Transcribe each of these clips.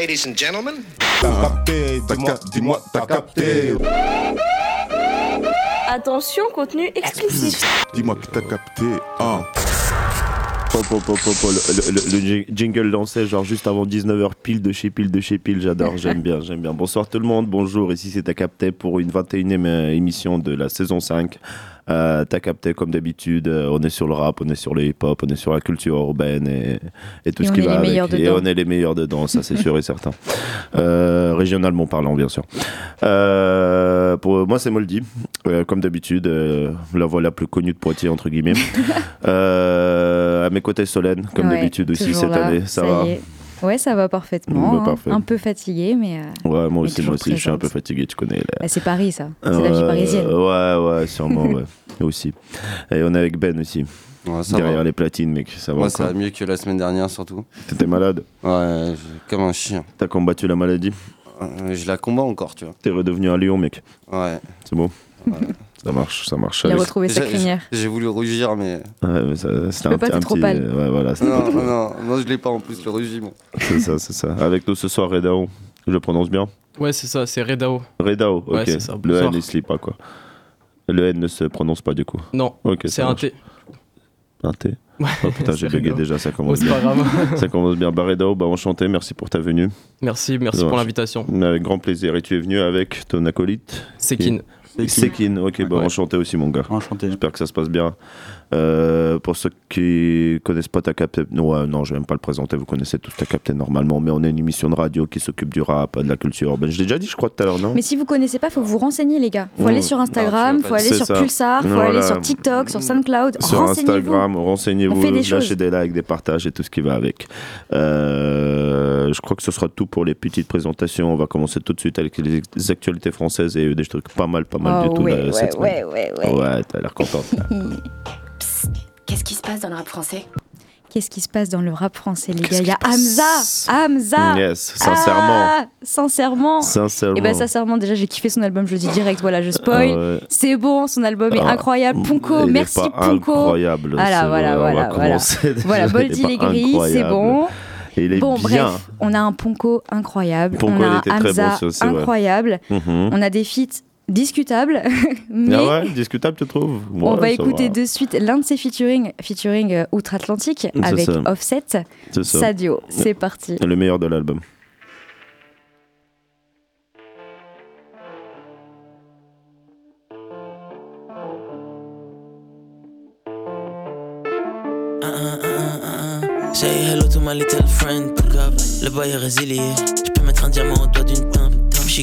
Ladies and gentlemen. T'as capté, dis-moi, dis-moi, t'as capté. Attention, contenu explicite. Dis-moi que t'as capté. Hein. Pop, pop, pop, pop, pop, Le, le- le jing- jingle lancé genre juste avant 19h pile de chez pile de chez pile, j'adore, j'aime bien, j'aime bien. Bonsoir tout le monde, bonjour, ici c'est Ta Capté pour une 21e euh, émission de la saison 5. Euh, T'as capté comme d'habitude, euh, on est sur le rap, on est sur le hip-hop, on est sur la culture urbaine et, et tout Et ce qui va avec. Et on est les meilleurs dedans, ça c'est sûr et certain. Euh, régionalement parlant bien sûr. Euh, pour moi c'est Moldy, comme d'habitude, la voix la plus connue de Poitiers entre guillemets. À mes côtés Solène, comme Ouais, d'habitude aussi cette là, année, ça, va. y est. Ouais, ça va parfaitement. Bah, hein. Un peu fatigué, mais euh, Ouais, moi aussi, moi aussi, je suis un peu fatigué, tu connais. là. bah, c'est Paris, ça. C'est la vie parisienne. Ouais, ouais, sûrement, ouais. Aussi. Et on est avec Ben aussi, Ouais, ça derrière va. les platines, mec. Ça va ça va mieux que la semaine dernière, surtout. T'étais malade Ouais, comme un chien. T'as combattu la maladie Euh, Je la combats encore, tu vois. T'es redevenu un lion, mec. Ouais. C'est beau Ouais. Ça marche, ça marche. Il a retrouvé sa J'ai- crinière. J'ai voulu rougir, mais. Ouais, mais ça- c'était un, pas, un trop petit- pâle. Ouais, voilà, c'était Non, non, non, je l'ai pas en plus, le rugiment. c'est ça, c'est ça. Avec nous ce soir, Redao. Je le prononce bien Ouais, c'est ça, c'est Redao. Redao, ok. Ouais, c'est ça, le. N, il se lit pas, quoi. Le N ne se prononce pas, du coup. Non, Ok, c'est un. T. Un T. Ouais, Oh putain, j'ai bugué déjà, ça Oh, commence c'est bien. pas grave. Ça commence bien. Baredao, bah enchanté, merci pour ta venue. merci, merci pour l'invitation. Avec grand plaisir. Et tu es venu avec ton acolyte C'est Kin. Sekin. Ok, bah Ouais. enchanté aussi, mon gars. Enchanté. J'espère que ça se passe bien. Euh, pour ceux qui connaissent pas ta capté, non, ouais, non, je vais même pas le présenter. Vous connaissez tous ta capté normalement, mais on est une émission de radio qui s'occupe du rap, de la culture urbaine. Je l'ai déjà dit, je crois tout à l'heure, non? Mais si vous connaissez pas, faut vous renseigner, les gars. Faut Mmh. aller sur Instagram, Non, faut aller sur ça. Pulsar, faut Voilà. aller sur TikTok, sur SoundCloud. Sur Renseignez-vous. Instagram, renseignez-vous, des lâchez choses. des likes, des partages et tout ce qui va avec. Euh, je crois que ce sera tout pour les petites présentations. On va commencer tout de suite avec les actualités françaises et des trucs pas mal, pas mal Oh, du tout ouais, là, ouais, cette ouais, ouais, ouais. Ouais, t'as l'air contente. passe dans le rap français Qu'est-ce qui se passe dans le rap français, les gars? Il y a Hamza Hamza Yes, sincèrement. Ah, Sincèrement Sincèrement. Et ben sincèrement, déjà j'ai kiffé son album, je le dis direct, voilà, je spoil. Ah ouais. C'est bon, son album est Ah, incroyable. Punko, Il est merci pas Punko. incroyable. Voilà, voilà, voilà, voilà. Voilà, Boldy les grilles, c'est bon. Et il est Bon, bien. bref, on a un Punko incroyable, Punko, on a un était très Hamza bon, aussi, incroyable, Mhm. on a des feats discutables, mais Ah ouais, discutable, tu trouves? on Ouais, va ça écouter va. de suite l'un de ses featuring, featuring euh, outre-Atlantique avec ça. Offset, C'est ça. Sadio. C'est parti. Le meilleur de l'album. Say hello to my little friend, pick up. Le boy est résilié. Je peux mettre un diamant au doigt d'une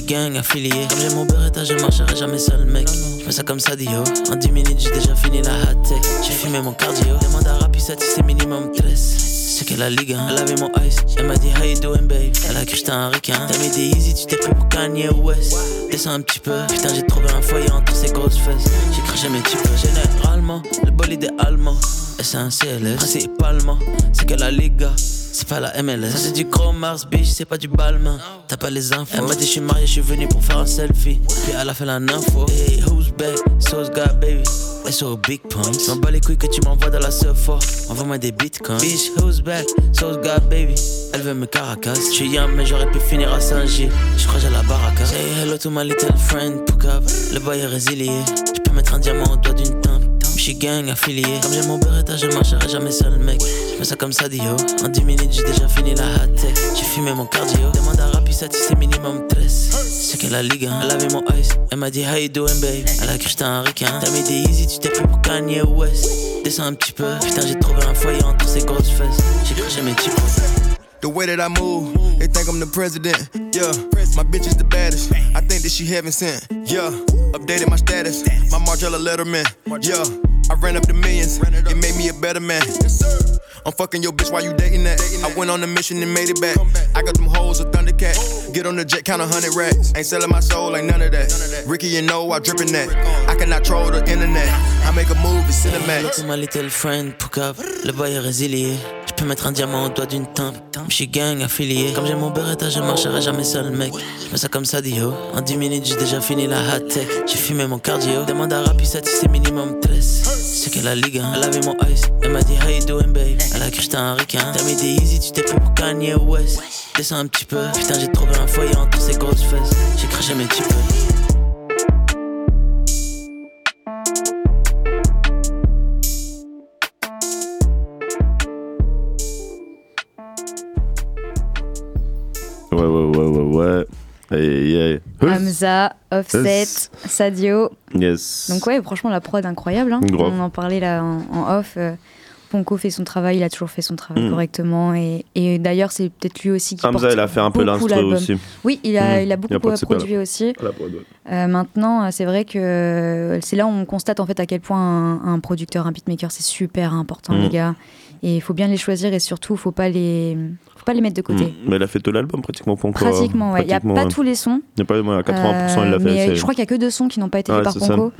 gang affilié. Comme j'ai mon beretta, je marcherai jamais seul, mec. Je ça comme ça, Dio. En 10 minutes, j'ai déjà fini la hot tech. J'ai fumé mon cardio. Demande à Rapisat si c'est minimum 13. C'est que la ligue, hein. elle avait mon ice. Elle m'a dit, how you doing, babe? Elle a cru j'étais un requin. T'as mis des easy, tu t'es pris pour Kanye West. Descends un petit peu. Putain, j'ai trouvé un foyer entre ces grosses fesses. J'ai craché mes types. Généralement, le bolide est allemand. CLS. Principalement, c'est que la Liga. C'est pas la MLS. Ça, c'est du gros Mars, bitch, c'est pas du balmain. T'as pas les infos. Elle m'a dit, je suis marié, je suis venu pour faire un selfie. Puis elle a fait la info. Hey, who's back? So's got baby. Et so big points. M'en bats les couilles que tu m'envoies dans la surfa. Envoie-moi des bitcoins. Bitch, who's back? So's got baby. Elle veut me caracas. Je suis young, mais j'aurais pu finir à Saint-Gilles. Je crois que j'ai la baraka. Say hello to my little friend, Poukab. Le boy est résilié. Je peux mettre un diamant au doigt d'une teinte. Suis gang affilié. Comme j'ai mon beretta, je marcherai jamais seul, mec. Je fais ça comme ça, Dio. En 10 minutes, j'ai déjà fini la hot tech. J'ai fumé mon cardio. Demande à Rapisat si c'est minimum 13. C'est que la ligue, hein. elle avait mon ice. Elle m'a dit, how you doing, babe? Elle a cru que j'étais un requin. T'as mis des easy, tu t'es pris pour Kanye West. Descends un petit peu. Putain, j'ai trouvé un foyer entre ces grosses fesses. J'ai cru que j'aimais types. The way that I move, they think I'm the president. Yeah, my bitch is the baddest. I think that she heaven sent. Yeah, updated my status. My Margiela Letterman. Yeah, I ran up the millions. It made me a better man. I'm fucking your bitch while you dating that. I went on a mission and made it back. I got them hoes a Thundercat. Oh. Get on the jet, count a hundred racks. Ain't selling my soul, ain't none of that. Ricky, you know I drippin' that. I cannot troll the internet. I make a move, it's Hello cinemax. my little friend, Poukab. Le boy est résilié. Je peux mettre un diamant au doigt d'une teinte. Je suis gang affilié. Comme j'ai mon beretta, je marcherai jamais seul, mec. Fais ça comme ça, Dio. En 10 minutes, j'ai déjà fini la hot tech. J'ai fumé mon cardio. Demande à Rapisat si c'est minimum 13. C'est que la ligue, hein. elle avait mon ice. Elle m'a dit, how you doing, babe? Elle a cru j'étais un requin. T'as mis des easy, tu t'es pris pour Kanye West. descends un petit peu. Putain, j'ai trouvé un foyer entre ces grosses fesses. J'ai craché mes petits peu. Ouais. Hey, yeah. Hamza, Offset, Yes. Sadio. Yes. Donc ouais, franchement, la prod incroyable. hein. On en parlait là en, en off. euh, Ponko fait son travail, il a toujours fait son travail Mm. correctement. Et, et d'ailleurs, c'est peut-être lui aussi qui Hamza, porte il a fait un peu l'instru aussi. Oui, il a, Mm. il a beaucoup a de super produit aussi. À la prod, ouais. Euh, maintenant, c'est vrai que c'est là où on constate en fait à quel point un, un producteur, un beatmaker, c'est super important, Mm. les gars. Et il faut bien les choisir et surtout, faut pas les, pas les mettre de côté. Mm. Mais il a fait tout l'album pratiquement pour encore. Pratiquement, ouais. Il n'y a pas tous les sons. Il y a pas, ouais, à 80% il l'a Euh, fait. c'est- je crois qu'il n'y a que deux sons qui n'ont pas été faits par. Ponko.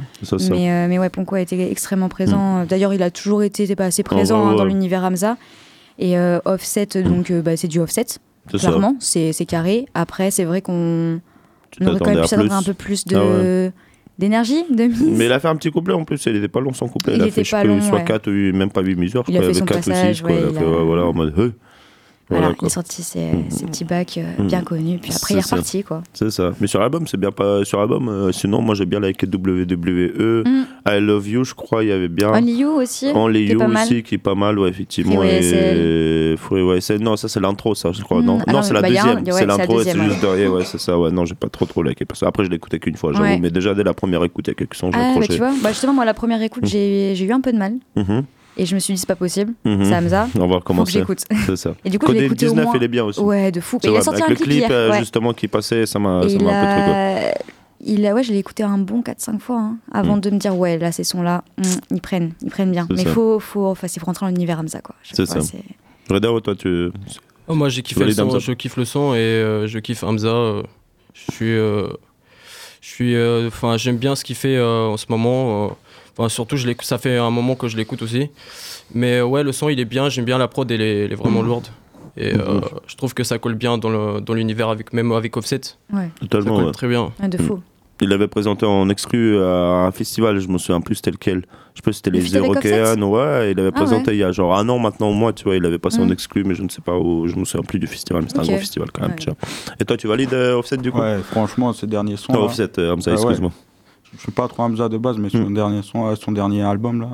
Mais, euh, mais ouais, Ponko a été extrêmement présent. D'ailleurs, il a toujours été assez présent hein, dans l'univers Hamza. Et euh, Offset, donc euh, bah, c'est du Offset, clairement, c'est carré. Après, c'est vrai qu'on aurait quand même pu s'attendre un peu plus de Ah ouais. d'énergie, de mise. Mais il a fait un petit couplet en plus, il était pas long son couplet. Il Il, a était fait je pas plus, long, soit ouais. 4 ou même pas 8 mesures. Il a quoi, fait son avec 4 ou passage, 6, quoi. ouais, il a fait, a- voilà, en mode. Hey. Voilà, Voilà, il a quoi. sorti ses, Mm. ses petits bacs euh, Mm. bien connus, puis après il est reparti quoi. C'est ça. Mais sur l'album, c'est bien pas. Sur l'album, euh, sinon, moi j'ai bien liké WWE, Mm. I Love You, je crois, il y avait bien. Only You aussi, Only You pas mal. aussi, qui est pas mal, ouais, effectivement. Et... Non, ça c'est l'intro, ça, je crois. Mm. Non, Ah non non, c'est la bah, deuxième. c'est l'intro, c'est juste derrière, ouais, c'est ça. Ouais, non, j'ai pas trop trop liké. Parce que après, je l'ai écouté qu'une fois, j'avoue. Ouais. Mais déjà, dès la première écoute, il y a quelques sons, j'ai Ah, bah, accroché. tu vois, bah, justement, moi la première écoute, Mm. j'ai j'ai eu un peu de mal. Mhm, Et je me suis dit, c'est pas possible, mhm. c'est Hamza, On va recommencer. j'écoute. C'est ça. Et du coup, au 19, moins. il est bien aussi. Ouais, de fou. C'est Et il a sorti un avec clip le clip hier. euh, ouais. justement qui passait, ça m'a Et ça il m'a un peu a... Il a, ouais, je l'ai écouté un bon 4-5 fois hein, avant Mm. de me dire, ouais, là, ces sons-là, mm, ils prennent, ils prennent bien. C'est Mais ça. faut, faut, enfin, il faut rentrer dans l'univers Hamza, quoi. C'est ça. Redao, toi, tu. Oh, moi j'ai kiffé le son, je kiffe le son et euh, je kiffe Hamza. euh, je suis, euh, je suis, enfin j'aime bien ce qu'il fait en ce moment. Enfin surtout je ça fait un moment que je l'écoute aussi. Mais euh, ouais le son il est bien, j'aime bien la prod, elle est, elle est vraiment lourde. Et euh, Mhm. je trouve que ça colle bien dans l'univers avec même avec Offset. Ouais, Ça Totalement, colle ouais. très bien. ouais, de fou. Il l'avait présenté en exclu à un festival, je me souviens plus c'était lequel. Je sais pas si c'était Le les Eurokéennes, ouais, il l'avait Ah présenté il y a genre un an maintenant au moins, tu vois, il l'avait passé en Mm. exclu, mais je ne sais pas où, je me souviens plus du festival, mais c'était un gros festival quand même, Ouais. tu vois. Et toi, tu valides euh, Offset du coup? Ouais, franchement, ces derniers sons. Non, là, Offset, euh, Hamza, Ah ouais. excuse-moi. Je suis pas trop Hamza de base, mais son, Hmm. dernier son, euh, son dernier album, là,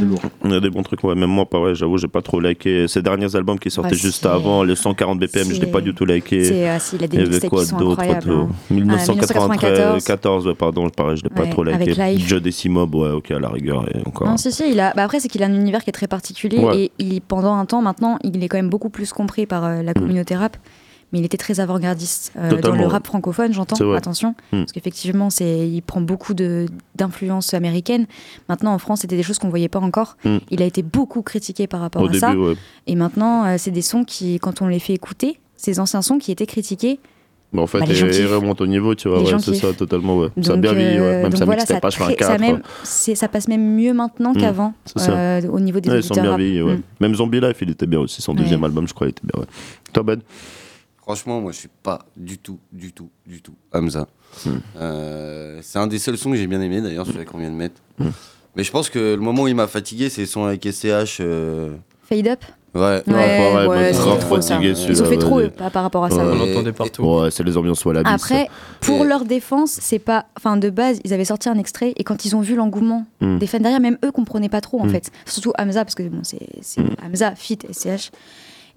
lourd. Il y a des bons trucs, ouais, même moi, pareil, j'avoue, j'ai pas trop liké ces derniers albums qui sortaient Bah, juste avant, les 140 BPM, je l'ai pas du tout liké. C'est, ah, si, il a des Il y avait mixtapes quoi qui sont d'autre incroyables. autre- hein. 1994, ouais, pardon, pareil, je l'ai pas Ouais, trop liké. Joe Decimob, ouais, ok, à la rigueur, et encore. Non, si, si, il a... bah, après, c'est qu'il a un univers qui est très particulier Ouais. et il, pendant un temps, maintenant, il est quand même beaucoup plus compris par euh, la communauté rap. Mais il était très avant-gardiste euh, dans le rap francophone, j'entends, attention. Mm. Parce qu'effectivement, c'est, il prend beaucoup de, d'influences américaines. Maintenant, en France, c'était des choses qu'on voyait pas encore. Mm. Il a été beaucoup critiqué par rapport Au à début, ça. ouais. Et maintenant, euh, c'est des sons qui, quand on les fait écouter, ces anciens sons qui étaient critiqués, Mais en fait, Bah, il, remonte au niveau, tu vois, ouais, c'est ça, totalement, ouais. ça a Donc, bien vieilli, ouais. euh, Même donc sa voilà, mixtape ça, H24. très- ça, même, c'est- ça passe même mieux maintenant Mm. qu'avant ça. euh, au niveau des Ouais, ils sont auditeurs bien vieillis. Même Zombie Life, il était bien aussi. Son deuxième album, je crois, il était bien. Toi, Ben Franchement, moi, je suis pas du tout, du tout, du tout Hamza. Hmm. Euh, c'est un des seuls sons que j'ai bien aimé, d'ailleurs, celui qu'on vient de mettre. Hmm. Mais je pense que le moment où il m'a fatigué, c'est son avec SCH. euh, Fade Up Ouais. Ouais, ouais, ouais, c'est trop ça. fatigué, Ils celui-là, ont fait trop ouais. eux, par rapport à ça. Ouais. On l'entendait partout. Ouais, c'est les ambiances Wallabies. Après, pour Et- leur défense, c'est pas. Enfin, de base, ils avaient sorti un extrait et quand ils ont vu l'engouement Mm. des fans derrière, même eux comprenaient pas trop en Mm. fait. Surtout Hamza, parce que bon, c'est c'est Mm. Hamza, Fit, SCH.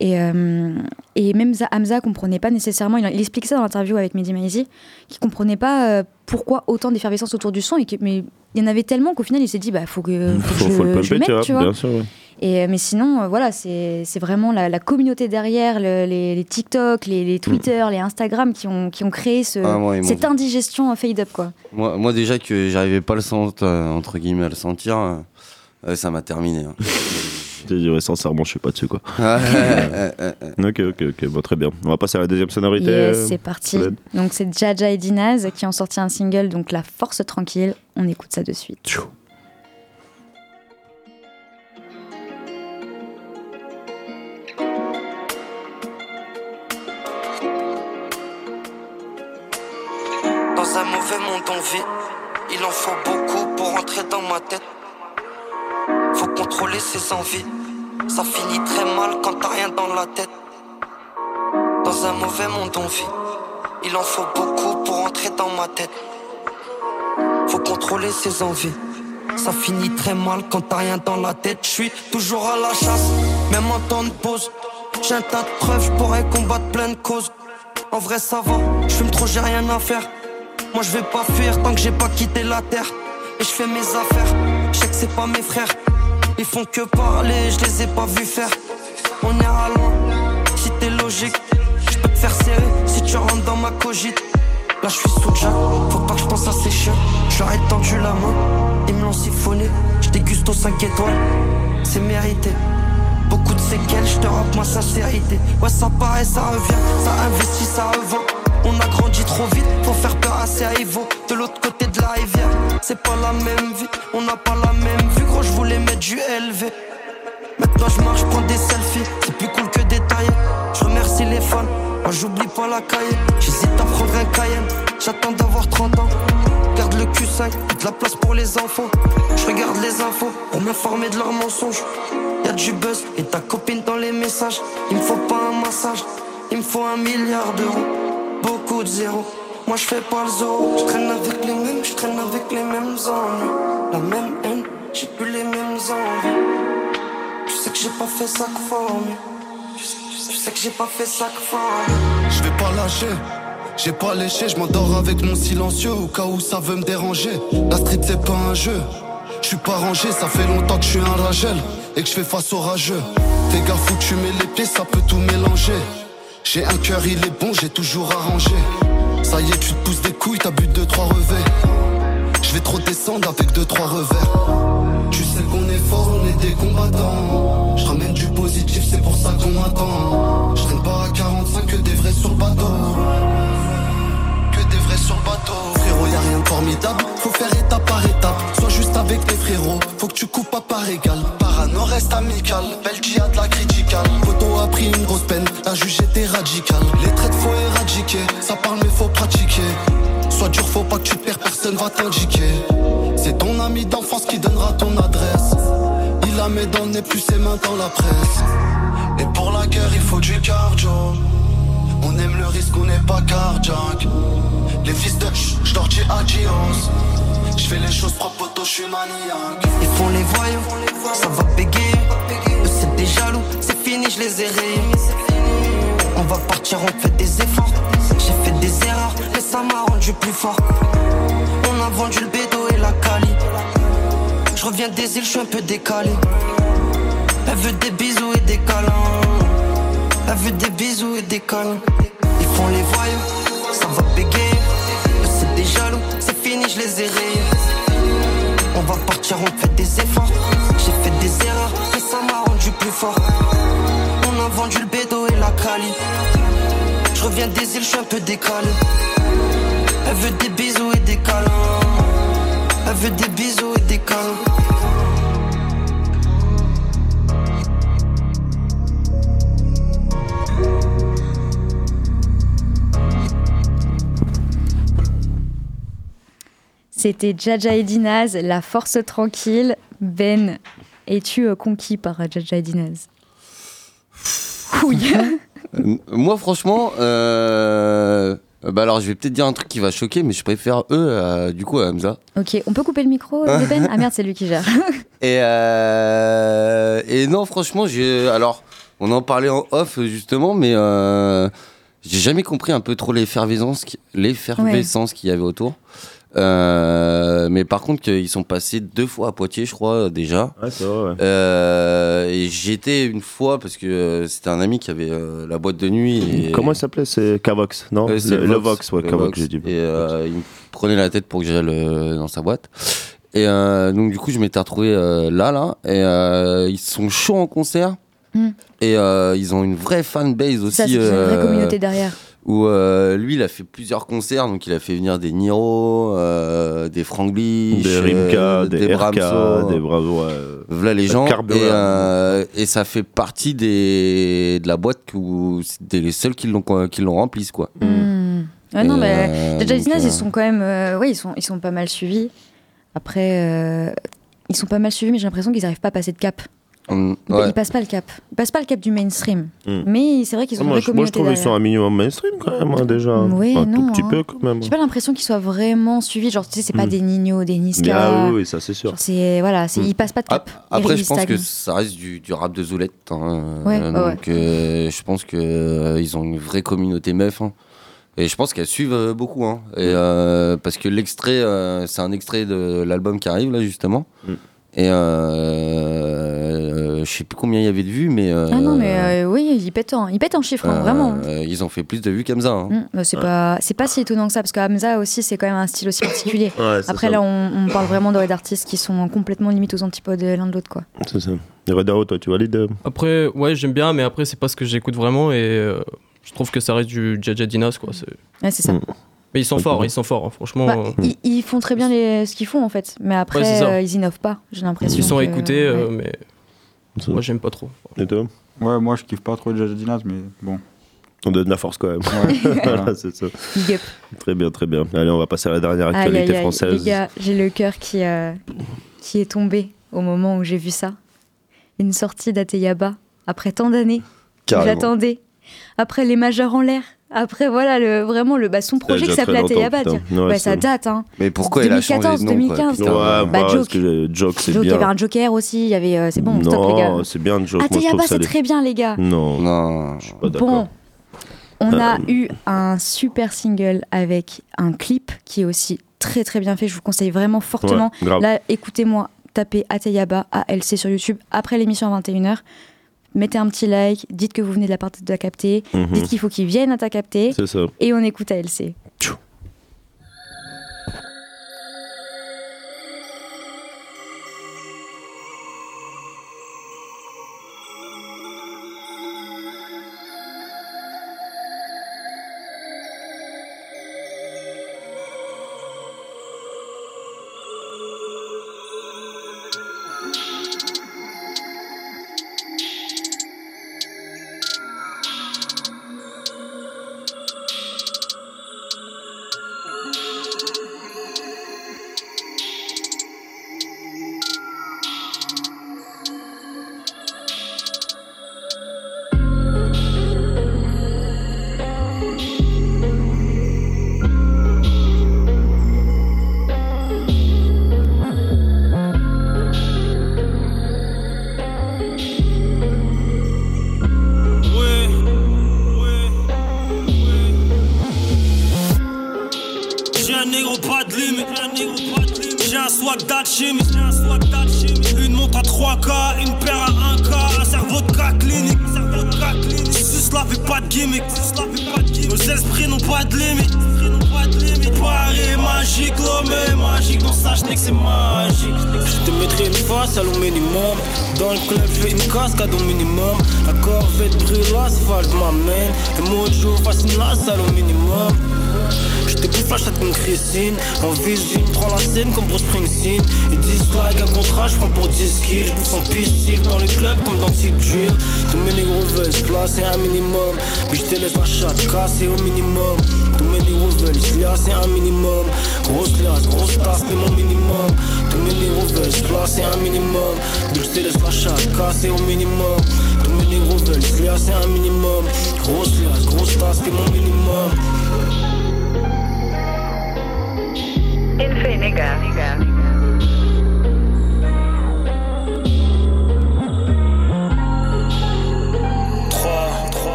Et, euh, et même Za- Hamza comprenait pas nécessairement, il, il expliquait ça dans l'interview avec Mehdi Maizi, qu'il comprenait pas euh, pourquoi autant d'effervescence autour du son, et que, mais il y en avait tellement qu'au final il s'est dit, bah faut que, faut que faut, je, le je mette, tu vois, tu vois. bien sûr, ouais. Et, euh, mais sinon, euh, voilà, c'est c'est vraiment la, la communauté derrière, le- les, les TikTok, les, les Twitter, les Instagram qui ont, qui ont créé ce, Ah, moi, cette indigestion euh, fade up, quoi. Moi, moi, déjà que j'arrivais pas à le sentir, euh, entre guillemets, à le sentir, euh, euh, ça m'a terminé. hein. Je te dis, ouais, sincèrement, je suis pas dessus, quoi. Euh. Ok, ok, ok, bon, très bien. On va passer à la deuxième sonorité. Yes, euh, c'est parti. Donc c'est Jaja et Dinaz qui ont sorti un single, donc La Force Tranquille. On écoute ça de suite. Tchou. Dans un mauvais monde on vit, il en faut beaucoup pour entrer dans ma tête. Faut contrôler ses envies, ça finit très mal quand t'as rien dans la tête. Dans un mauvais monde on vit. Il en faut beaucoup pour entrer dans ma tête. Faut contrôler ses envies. Ça finit très mal quand t'as rien dans la tête. Je suis toujours à la chasse, même en temps de pause. J'ai un tas de preuves, pourrais combattre plein de causes. En vrai, ça va, je fume trop, j'ai rien à faire. Moi, je vais pas fuir tant que j'ai pas quitté la terre. Et je fais mes affaires, je sais que c'est pas mes frères. Ils font que parler, je les ai pas vus faire. On ira loin, si t'es logique. Je peux te faire serrer si tu rentres dans ma cogite. Là, je suis sous Jack, faut pas que je pense à ces chiens. J'aurais tendu la main, ils me l'ont siphonné. Je déguste aux 5 étoiles, c'est mérité. Beaucoup de séquelles, je te rappe ma sincérité. Ouais, ça paraît, ça revient, ça investit, ça revend. On a grandi trop vite, faut faire peur à ces rivaux. De l'autre côté de la rivière, c'est pas la même vie, on n'a pas la même vue. Gros, je voulais mettre du LV. Maintenant je marche, prends des selfies, c'est plus cool que détaillé. Je remercie les fans, moi j'oublie pas la cahier. J'hésite à prendre un Cayenne, j'attends d'avoir 30 ans. Garde le Q5, de la place pour les enfants. Je regarde les infos pour m'informer de leurs mensonges. Y'a du buzz et ta copine dans les messages. Il me faut pas un massage, il me faut un milliard d'euros. Beaucoup de zéros, moi je fais pas le zoo. Je traîne avec les mêmes, je traîne avec les mêmes ennuis. La même haine, j'ai plus les mêmes envies. Tu sais que j'ai pas fait ça que for me. Tu sais que j'ai pas fait ça que for me. Je vais pas lâcher. J'ai pas léché, je m'endors avec mon silencieux au cas où ça veut me déranger. La street c'est pas un jeu. Je suis pas rangé, ça fait longtemps que je suis un ragel et que je fais face au rageux. Fais gaffe où tu mets les pieds, ça peut tout mélanger. J'ai un cœur, il est bon, j'ai toujours arrangé. Ça y est, tu te pousses des couilles, t'as bu deux, trois revers. Je vais trop descendre avec deux, trois revers. Tu sais qu'on est fort, on est des combattants. Je ramène du positif, c'est pour ça qu'on m'attend. Je pas à 45 que des vrais sur bateau. Que des vrais sur bateau. Y a rien de formidable, faut faire étape par étape. Sois juste avec tes frérots, faut que tu coupes pas par égal. Parano reste amical, Belgia de la criticale. Poto a pris une grosse peine, la juge était radical. Les traites faut éradiquer, ça parle mais faut pratiquer. Sois dur, faut pas que tu perds, personne va t'indiquer. C'est ton ami d'enfance qui donnera ton adresse. Il a mes dents, n'est plus ses mains dans la presse. Et pour la guerre, il faut du cardio. On aime le risque, on n'est pas cardiaque. Les fils de ch, j'leur dis adios. J'fais les choses propres, poto, j'suis maniaque. Ils font les voyous, ça va bégayer. Eux, c'est des jaloux, c'est fini, je les ai. On va partir, on fait des efforts. J'ai fait des erreurs, mais ça m'a rendu plus fort. On a vendu le bédo et la cali. Je reviens des îles, je suis un peu décalé. Elle veut des bisous et des câlins. Elle veut des bisous et des câlins. Ils font les voyous, ça va bégayer. Jaloux, c'est fini, je les ai rayés. On va partir, on fait des efforts. J'ai fait des erreurs, mais ça m'a rendu plus fort. On a vendu le bédo et la cali. Je reviens des îles, je suis un peu décalé. Elle veut des bisous et des câlins. Elle veut des bisous et des câlins. C'était Jaja et Dinaz, La Force Tranquille. Ben, es-tu euh, conquis par Jaja et Dinaz? Oui. Euh, Moi, franchement, euh, bah alors je vais peut-être dire un truc qui va choquer, mais je préfère eux, euh, du coup, à Hamza. ok, on peut couper le micro de Ben Ah merde, c'est lui qui gère. Et, euh, et non, franchement, j'ai. Alors, on en parlait en off, justement, mais euh, j'ai jamais compris un peu trop l'effervescence qu'il y avait autour. Euh, mais par contre, qu'ils sont passés deux fois à Poitiers, je crois, déjà. Ouais, c'est vrai, ouais. Euh, et j'étais une fois parce que euh, c'était un ami qui avait euh, la boîte de nuit. Et... Comment il s'appelait? C'est Cavox, non? Ouais, c'est le, le Vox, ouais, le Cavox, j'ai dit. Et euh, il me prenait la tête pour que j'aille euh, dans sa boîte. Et euh, donc, du coup, je m'étais retrouvé euh, là, là. Et euh, ils sont chauds en concert. Mm. Et euh, ils ont une vraie fanbase aussi. Ça, c'est une vraie communauté derrière. Où euh, lui, il a fait plusieurs concerts. Donc, il a fait venir des Niro, euh, des Franglish, Des Rimka, euh, des, RK, Bramso. des Bravo. Voilà les gens. Carburant. Et, euh, et ça fait partie des, de la boîte où c'était les seuls qui l'ont qui l'ont remplisse, quoi. Hmm. Ouais, non, mais euh, Dinaz, euh, ils sont quand même. euh, ouais, ils sont, ils sont pas mal suivis. Après, euh, ils sont pas mal suivis, mais j'ai l'impression qu'ils n'arrivent pas à passer de cap. Hum, Ils ouais. passent pas le cap. Ils passent pas le cap du mainstream. Hmm. Mais c'est vrai qu'ils ont Ah, une moi, je, moi, je communauté trouve qu'ils sont un minimum mainstream quand même, hein, déjà. Ouais, un non, tout petit hein. peu quand même. J'ai pas l'impression qu'ils soient vraiment suivis. Genre, tu sais, c'est pas des Nino, des Niska. Ah oui, oui, ça c'est sûr. Genre, c'est voilà, c'est ils passent pas de cap. Ils- Après, ils je pense que ça reste du, du rap de Zoulette. hein. Ouais, Euh, ouais, donc, euh, je pense que euh, ils ont une vraie communauté meuf. hein. Et je pense qu'elles suivent euh, beaucoup. hein. Et, euh, parce que l'extrait, euh, c'est un extrait de l'album qui arrive là, justement. Et euh, je sais plus combien il y avait de vues, mais. euh, Ah non, mais euh, oui, ils pètent en, ils pètent en chiffres, hein, euh, vraiment. Ils ont fait plus de vues qu'Amza. hein. Mm, bah, c'est pas, c'est pas si étonnant que ça, parce que Hamza aussi, c'est quand même un style aussi particulier. Ouais, Après, ça. là, on, on parle vraiment d'artistes qui sont complètement limite aux antipodes l'un de l'autre, quoi. C'est ça. Et Redao, toi, tu valides euh Après, ouais, j'aime bien, mais après, c'est pas ce que j'écoute vraiment et euh, je trouve que ça reste du Jaja Dinas, quoi. c'est- Ouais, c'est ça. Mm. Mais ils sont forts, ils sont forts, hein, franchement. Bah, euh, ils, ils font très bien les, ce qu'ils font, en fait. Mais après, Ouais, euh, ils innovent pas, j'ai l'impression. Ils sont que- écoutés, euh, ouais. mais moi, j'aime pas trop. Et toi? Ouais, moi je kiffe pas trop Jaja Dinas, mais bon. On donne de la force quand même. Ouais, voilà, voilà. c'est ça. Très bien, très bien. Allez, on va passer à la dernière actualité aïe, aïe. française. Les gars, j'ai le cœur qui, euh, qui est tombé au moment où j'ai vu ça. Une sortie d'Ateyaba, après tant d'années. Carrément. J'attendais. Après les majeurs en l'air. Après, voilà, le, vraiment, le, bah, son projet qui s'appelait Ateyaba. Ouais, Ouais, ça date, hein. Mais pourquoi il a changé de 2014, nom quoi, 2015. putain. Ouais, Bah, bah, Joke. parce que Joke, c'est Joke, il y bien. avait un Joker aussi. Il y avait, euh, c'est bon, stop, les gars. non, c'est bien Joke. Ateyaba, ça c'est très bien, les gars. Non, Non. je suis pas d'accord. Bon, on a Euh, eu un super single avec un clip qui est aussi très très bien fait. Je vous conseille vraiment fortement. Ouais. Là, écoutez-moi, tapez Ateyaba, ALC sur YouTube après l'émission à 21h. Mettez un petit like, dites que vous venez de la part de la capter, Mhm. dites qu'il faut qu'ils viennent à ta capter C'est ça. et on écoute ALC.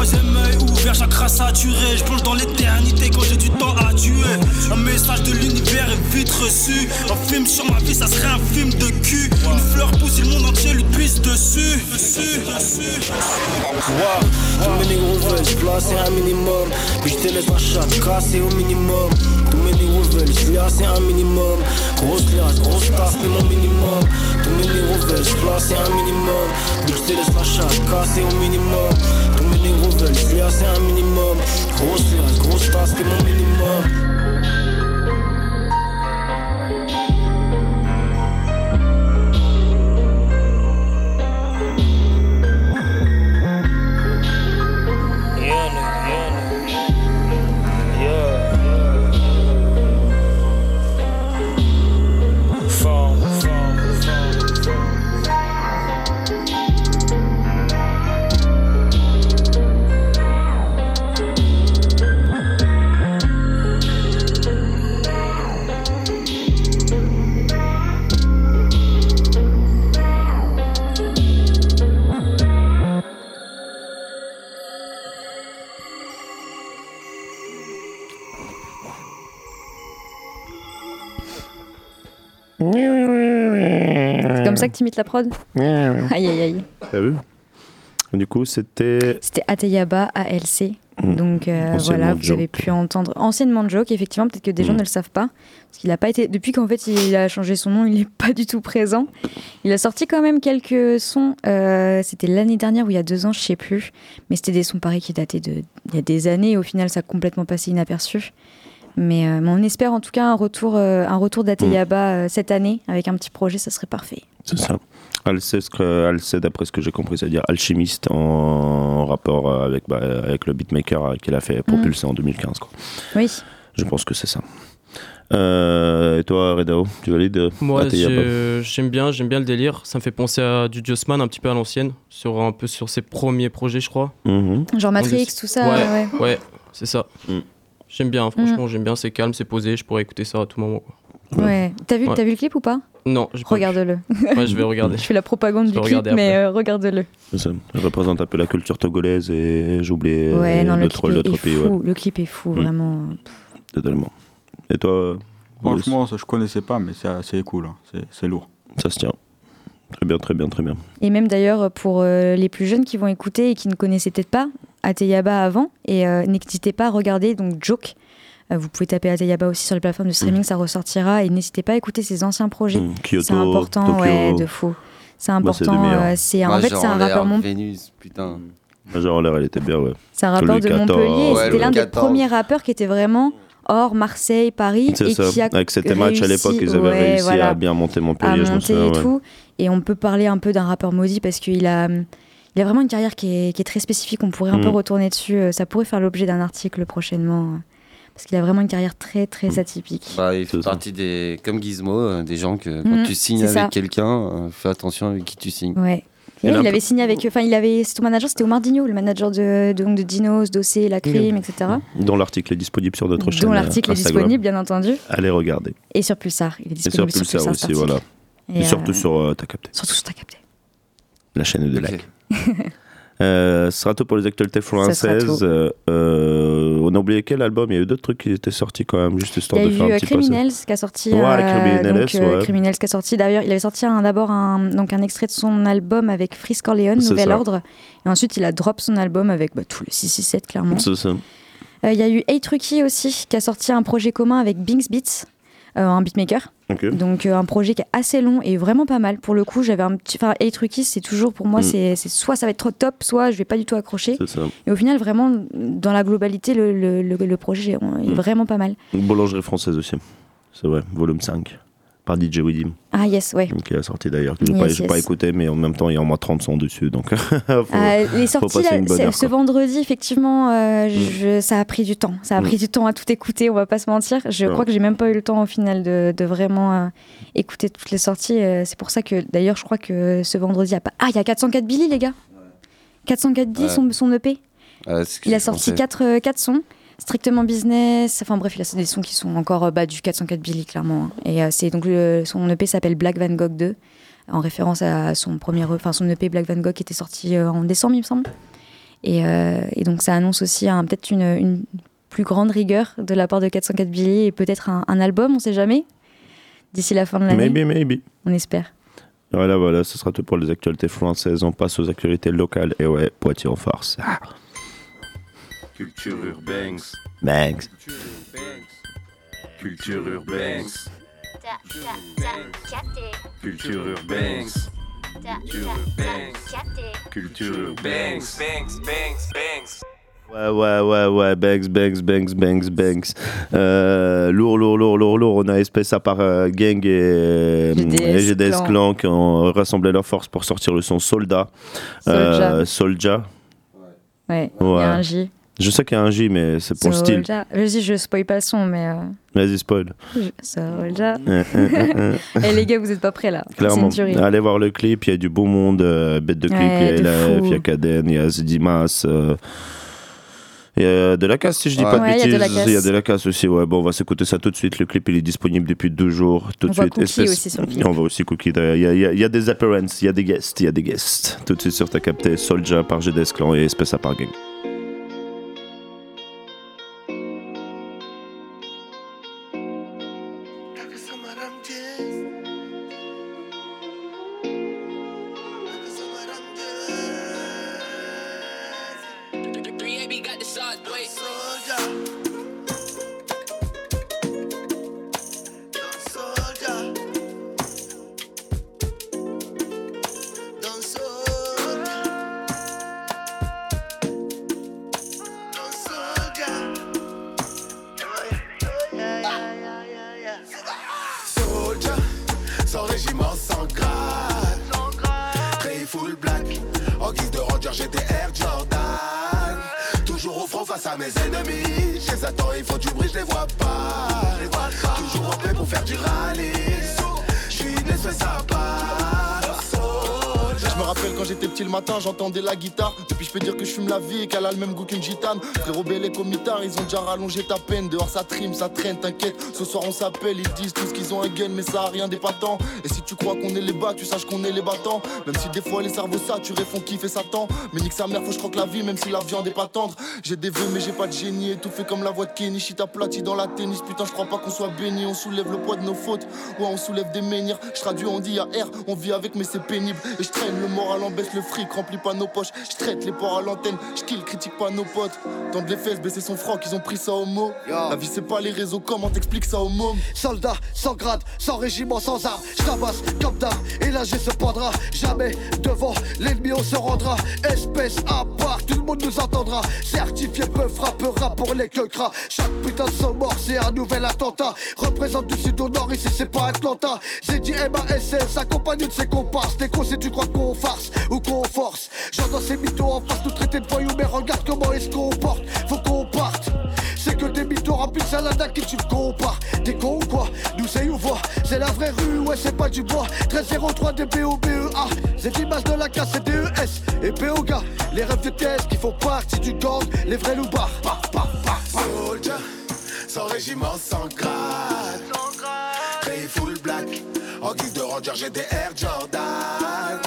Troisième œil ouvert, chakra saturé. Je plonge dans l'éternité quand j'ai du temps à tuer. Un message de l'univers est vite reçu. Un film sur ma vie, ça serait un film de cul. Une fleur pousse et le monde entier lui pisse dessus. dessus, dessus. Wow. Tous mes négros veulent se placer un minimum. Puis je te laisse la chatte casser au minimum. Négros veulent se lasser un minimum. Grosse liasse, grosse tasse, c'est mon minimum. Tous mes négros veulent se placer un minimum. Je te laisse la chatte casser au minimum. Tous mes négros veulent se lasser un minimum. Grosse liasse, grosse tasse, c'est mon minimum. Ça que tu imites la prod Aïe aïe aïe. T'as vu Du coup, c'était. C'était Ateyaba ALC. Donc euh, voilà, vous Joke. avez pu entendre anciennement Joke, effectivement, peut-être que des gens Mm. ne le savent pas, parce qu'il n'a pas été, depuis qu'en fait il a changé son nom, il n'est pas du tout présent. Il a sorti quand même quelques sons, euh, c'était l'année dernière ou il y a deux ans, je sais plus, mais c'était des sons pareils qui dataient de, il y a des années, et au final ça a complètement passé inaperçu. Mais, euh, mais on espère en tout cas un retour, euh, un retour d'Ateyaba euh, cette année, avec un petit projet, ça serait parfait. C'est ça. Alcé, d'après ce que j'ai compris, c'est-à-dire alchimiste en rapport avec, bah, avec le beatmaker qu'il a fait propulser en 2015. Quoi. Oui. Je pense que c'est ça. Euh, et toi, Redao, tu valides Moi, j'aime bien, j'aime bien le délire. Ça me fait penser à du Jossman un petit peu à l'ancienne, sur un peu sur ses premiers projets, je crois. Mhm. Genre Matrix, tout ça, Ouais, ouais. ouais, c'est ça. Mm. J'aime bien, franchement, j'aime bien. C'est calme, c'est posé. Je pourrais écouter ça à tout moment. quoi. Ouais. T'as vu, Ouais. t'as vu le clip ou pas? Non. Regarde-le. Ouais, je vais regarder. Je fais la propagande Je du clip, mais euh, regarde-le. Ça. Je représente un peu la culture togolaise et j'ai oublié Ouais, non, le l'autre clip est, l'autre est pays. fou. Ouais, Le clip est fou, Mm. vraiment. totalement. Et toi, Franchement, ça, je connaissais pas, mais c'est cool. hein. C'est- C'est lourd. Ça se tient. Très bien, très bien, très bien. Et même d'ailleurs, pour euh, les plus jeunes qui vont écouter et qui ne connaissaient peut-être pas Ateyaba avant, et euh, n'hésitez pas à regarder donc Joke. Euh, vous pouvez taper Ateyaba aussi sur les plateformes de streaming, ça ressortira. Et n'hésitez pas à écouter ses anciens projets. Mm. Kyoto, c'est important, Tokyo. ouais, de fou. C'est important. euh, c'est en fait, c'est un rappeur mon- Vénus, putain. Genre, l'air, elle était bien, ouais. C'est un rappeur de. Montpellier. Ouais, C'était l'un des premiers rappeurs qui était vraiment hors Marseille, Paris. C'est et ça. qui a Avec cette match à réussi- l'époque, ils avaient ouais, réussi voilà, à bien monter Montpellier, à je me souviens. et ouais. tout. Et on peut parler un peu d'un rappeur maudit parce qu'il a, il a vraiment une carrière qui est, qui est très spécifique. On pourrait un Mm. peu retourner dessus. Euh, Ça pourrait faire l'objet d'un article prochainement. euh, Parce qu'il a vraiment une carrière très, Mm. très atypique. Bah, il fait partie des. Comme Gizmo, euh, des gens que quand Mhm, tu signes avec quelqu'un, fais attention avec qui tu signes. Ouais. Et Et là, il avait signé avec. Enfin, il avait. Son manager, c'était Omar Digno, le manager de, de, donc de Dinos, Dossé, La Crime, etc. Dont l'article est disponible sur notre chaîne. Dont l'article est disponible, bien entendu. Allez regarder. Et sur Pulsar. Il est Et sur disponible sur Pulsar Pulsar. aussi, voilà. Et, Et, surtout euh, sur euh, T'as capté. Surtout sur T'as capté. La chaîne de Lac. Euh, ce sera tout pour les actualités françaises. Euh, euh, on a oublié quel album? Il y a eu d'autres trucs qui étaient sortis quand même, juste histoire de faire un euh, petit Criminels qui a sorti. Ouais, euh, Criminels, donc, euh, ouais. Criminels qui a sorti. D'ailleurs, il avait sorti un- d'abord un, donc un extrait de son album avec Frisk Corleone, C'est Nouvel ça. Ordre. Et ensuite, il a drop son album avec bah, tout le 667, clairement. C'est ça. Euh, Il y a eu Hey Trucky aussi, qui a sorti un projet commun avec Binks Beats, un beatmaker. Donc euh, un projet qui est assez long et vraiment pas mal. Pour le coup, j'avais un petit. Enfin, Hey Trucky, c'est toujours pour moi, Mm. c'est soit ça va être trop top, soit je vais pas du tout accrocher. Ça. Et au final, vraiment, dans la globalité, le, le, le- le projet est Mm. vraiment pas mal. Une boulangerie française aussi. C'est vrai, volume 5. Par DJ Widim. Ah yes, ouais. Qui a sorti d'ailleurs. que J'ai Yes, pas, j'ai yes. pas écouté, mais en même temps, il y a au moins 30 sons dessus. Donc, faut, Euh, les faut sorties là, heure, ce vendredi, effectivement, euh, je- ça a pris du temps. Ça a Mm. pris du temps à tout écouter, on va pas se mentir. Je Ouais. crois que j'ai même pas eu le temps au final de, de vraiment euh, écouter toutes les sorties. Euh, c'est pour ça que d'ailleurs, je crois que ce vendredi, il y a pas. Ah, il y a 404 Billy, les gars 404 Billy, Ouais. son, son EP. Que Il a je sorti pensais. 4, quatre sons. Strictement business, enfin bref, il a des sons qui sont encore euh, bah, du 404 Billy, clairement. hein. Et euh, c'est donc le- son EP s'appelle Black Van Gogh 2, en référence à son premier, enfin son EP Black Van Gogh qui était sorti euh, en décembre, il me semble. Et, et donc ça annonce aussi peut-être une, une plus grande rigueur de la part de 404 Billy et peut-être un, un album, on sait jamais, d'ici la fin de l'année. maybe, maybe. On espère. Voilà, voilà, ce sera tout pour les actualités françaises. On passe aux actualités locales. Et ouais, Poitiers en farce. Ah. Culture urbaine. Banks. Culture urbaine. Culture urbaine. Culture urbaine. Ouais, ouais, ouais, ouais, Banks, Banks, Banks, Banks, Banks. Euh, lourd, lourd, lourd, lourd, lourd. On a espèce à part euh, Gang et GDS et GDS Clan. Qui ont rassemblé leurs forces pour sortir le son Soldat. Euh, Soldier. Ouais, il y Ouais. a un J. Je sais qu'il y a un J, mais c'est pour le style. Vas-y, je spoil pas le son, mais. euh, Vas-y, spoil. Euh, euh, euh, euh. Eh les gars, vous êtes pas prêts là. Clairement. Allez voir le clip, il y a du beau monde, euh, bête de clip, Ouais, il y a LF, fou. il y a Kaden, il y a Zidimas. euh, Il y a de la casse, si je dis Ouais. pas de Ouais, il y a de la bêtises. Il y a de la casse aussi. Ouais, bon, on va s'écouter ça tout de suite. Le clip, il est disponible depuis deux jours. Tout On de suite. Cookie aussi sur le clip. On voit aussi Cookie. Il y, a, il y a- il y a des appearances, il y a des guests, il y a des guests. Tout de suite sur ta capté Soldier par GDS Clan et Espèce à par Gang. Ils ont déjà rallongé ta peine. Dehors, ça trime, ça traîne, t'inquiète. Ce soir, on s'appelle, ils disent tous qu'ils ont un gun, mais ça a rien d'épatant. Et si tu crois qu'on est les bas, tu saches qu'on est les battants. Même si des fois les cerveaux saturés font kiffer Satan. Mais nique sa mère, faut que je croque la vie, même si la viande est pas tendre. J'ai des vœux, mais j'ai pas de génie. Étouffé comme la voix de Kenny, shit aplati dans la tennis. Putain, je crois pas qu'on soit béni. On soulève le poids de nos fautes. Ouais, on soulève des menhirs. Je traduis, on dit à R, on vit avec, mais c'est pénible. Et je traîne le moral en baisse, le fric remplit pas nos poches. Je traite les porcs à l'antenne, je kill, critique pas nos potes. Tendre les fesses, baisser son froc, ils ont pris ça au mot. La vie, c'est pas les réseaux, comment t'expliques ça au môme? Soldat, sans grade, sans régiment, sans armes, je tabasse comme et là je se pendra. Jamais devant l'ennemi on se rendra. Espèce à part, tout le monde nous entendra. Certifié peu frappera pour les queucras. Chaque putain de son mort, c'est un nouvel attentat. Représente du sud au nord, ici c'est pas Atlanta. J'ai dit MASS, accompagné de ses comparses. T'es con si tu crois qu'on farce ou qu'on force. J'entends ces mythos en face, nous traiter de voyous, mais regarde comment est-ce qu'on porte. Faut qu'on parte. C'est que des mythos remplis de salade à qui tu te compares. T'es con ou quoi Nous c'est où voit C'est la vraie rue, ouais c'est pas du bois 1303 de BOBEA C'est l'image de la casse, c'est DES Et POGA Les rêves de thèse qui font partie du gang Les vrais loupards Paf, paf, paf. Soldier, sans régiment, sans grade. Très full black, en guise de ranger, j'ai des Air Jordan.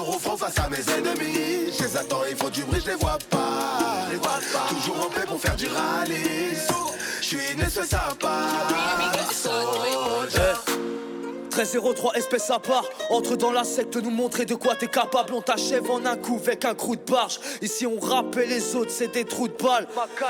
Toujours front face à mes ennemis. Je les attends, il faut du bruit, je les vois pas. Toujours en paix pour faire du rallye. Je suis une espèce à part. Soldier. 1303 espèce à part Entre dans la secte nous montrer de quoi t'es capable On t'achève en un coup avec un crew de barge Ici on rappelle les autres c'est des trous de balles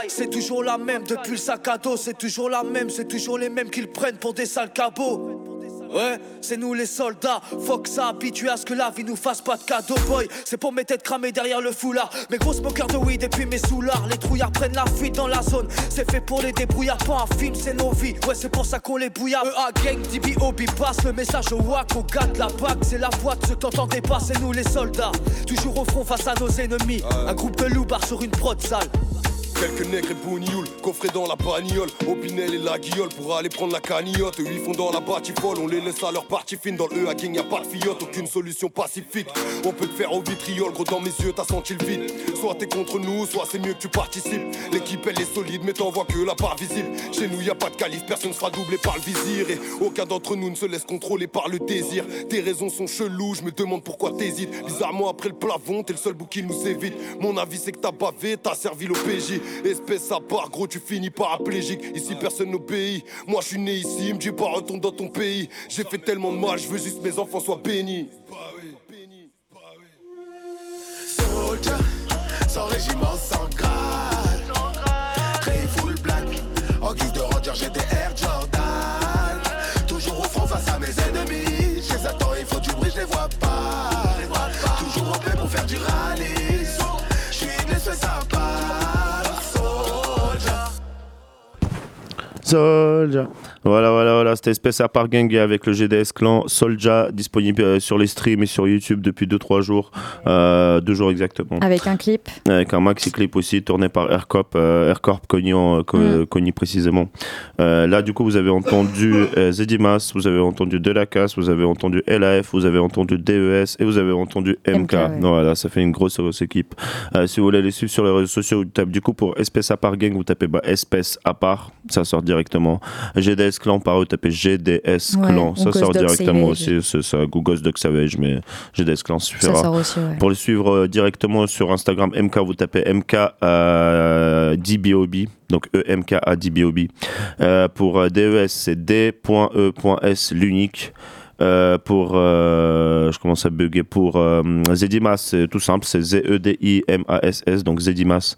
C'est toujours la même depuis le sac à dos C'est toujours la même c'est toujours les mêmes qu'ils prennent pour des sales cabots Ouais, c'est nous les soldats. Faut que ça habitue à ce que la vie nous fasse pas de cadeau, boy. C'est pour mes têtes cramées derrière le foulard. Mes gros smokers de weed et puis mes soulards. Les trouillards prennent la fuite dans la zone. C'est fait pour les débrouillards, pas un film, c'est nos vies. Ouais, c'est pour ça qu'on les bouillard. EA gang, DBOB passe le message au WAC, au gars de la BAC. C'est la voix de ceux que t'entendais pas, c'est nous les soldats. Toujours au front face à nos ennemis. Un groupe de loupards sur une prod sale. Quelques nègres et bougnoul, coffrés dans la bagnole, Opinel et la guiole pour aller prendre la cagnotte. Eux ils font dans la batifole, on les laisse à leur partie fine. Dans le E hacking y'a pas de fiotte, aucune solution pacifique. On peut te faire au vitriol, gros dans mes yeux t'as senti le vide. Soit t'es contre nous, soit c'est mieux que tu participes. L'équipe elle est solide, mais t'en vois que la part visible. Chez nous y a pas de calife, personne sera doublé par le vizir. Et aucun d'entre nous ne se laisse contrôler par le désir. Tes raisons sont cheloues, je me demande pourquoi t'hésites. Bizarrement après le plafond, t'es le seul bout qui nous évite. Mon avis c'est que t'as bavé, t'as servi l'OPJ. Espèce à part, gros, tu finis paraplégique. Ici, personne n'obéit. Moi, je suis né ici, me dit pas retourne dans ton pays. J'ai fait tellement de mal, je veux juste que mes enfants soient bénis. Soldier, sans régiment, sans grade. Très black, en guise de ranger, j'ai des air Soldier. Voilà, voilà, voilà. C'était Espèce à part gang avec le GDS Clan Soldier, disponible euh, sur les streams et sur YouTube depuis 2-3 jours. Euh, deux jours exactement. Avec un clip. Avec un maxi clip aussi tourné par Aircorp, euh, Aircorp Cognon, euh, Mm. Cogny précisément. Euh, là, du coup, vous avez entendu euh, Zedimas, vous avez entendu Delacasse, vous avez entendu LAF, vous avez entendu DES et vous avez entendu MK. MK, ouais. Voilà, ça fait une grosse, grosse équipe. Euh, si vous voulez les suivre sur les réseaux sociaux, vous tapez du coup pour Espèce à part gang, vous tapez bah, Espèce à part, ça sort directement. GDS Clan, par eux, vous tapez GDS Clan, ça sort directement Savage. aussi. C'est ça, Google Dog Savage, mais GDS Clan suffira. Ça sort aussi, ouais. Pour le suivre euh, directement sur Instagram, MK, vous tapez MK euh, DBOB, donc E EMKA DBOB. Euh, pour euh, DES, c'est D.E.S l'unique. Euh, pour, euh, je commence à bugger, pour euh, Zedimas, c'est tout simple, c'est Z-E-D-I-M-A-S-S, donc Zedimas.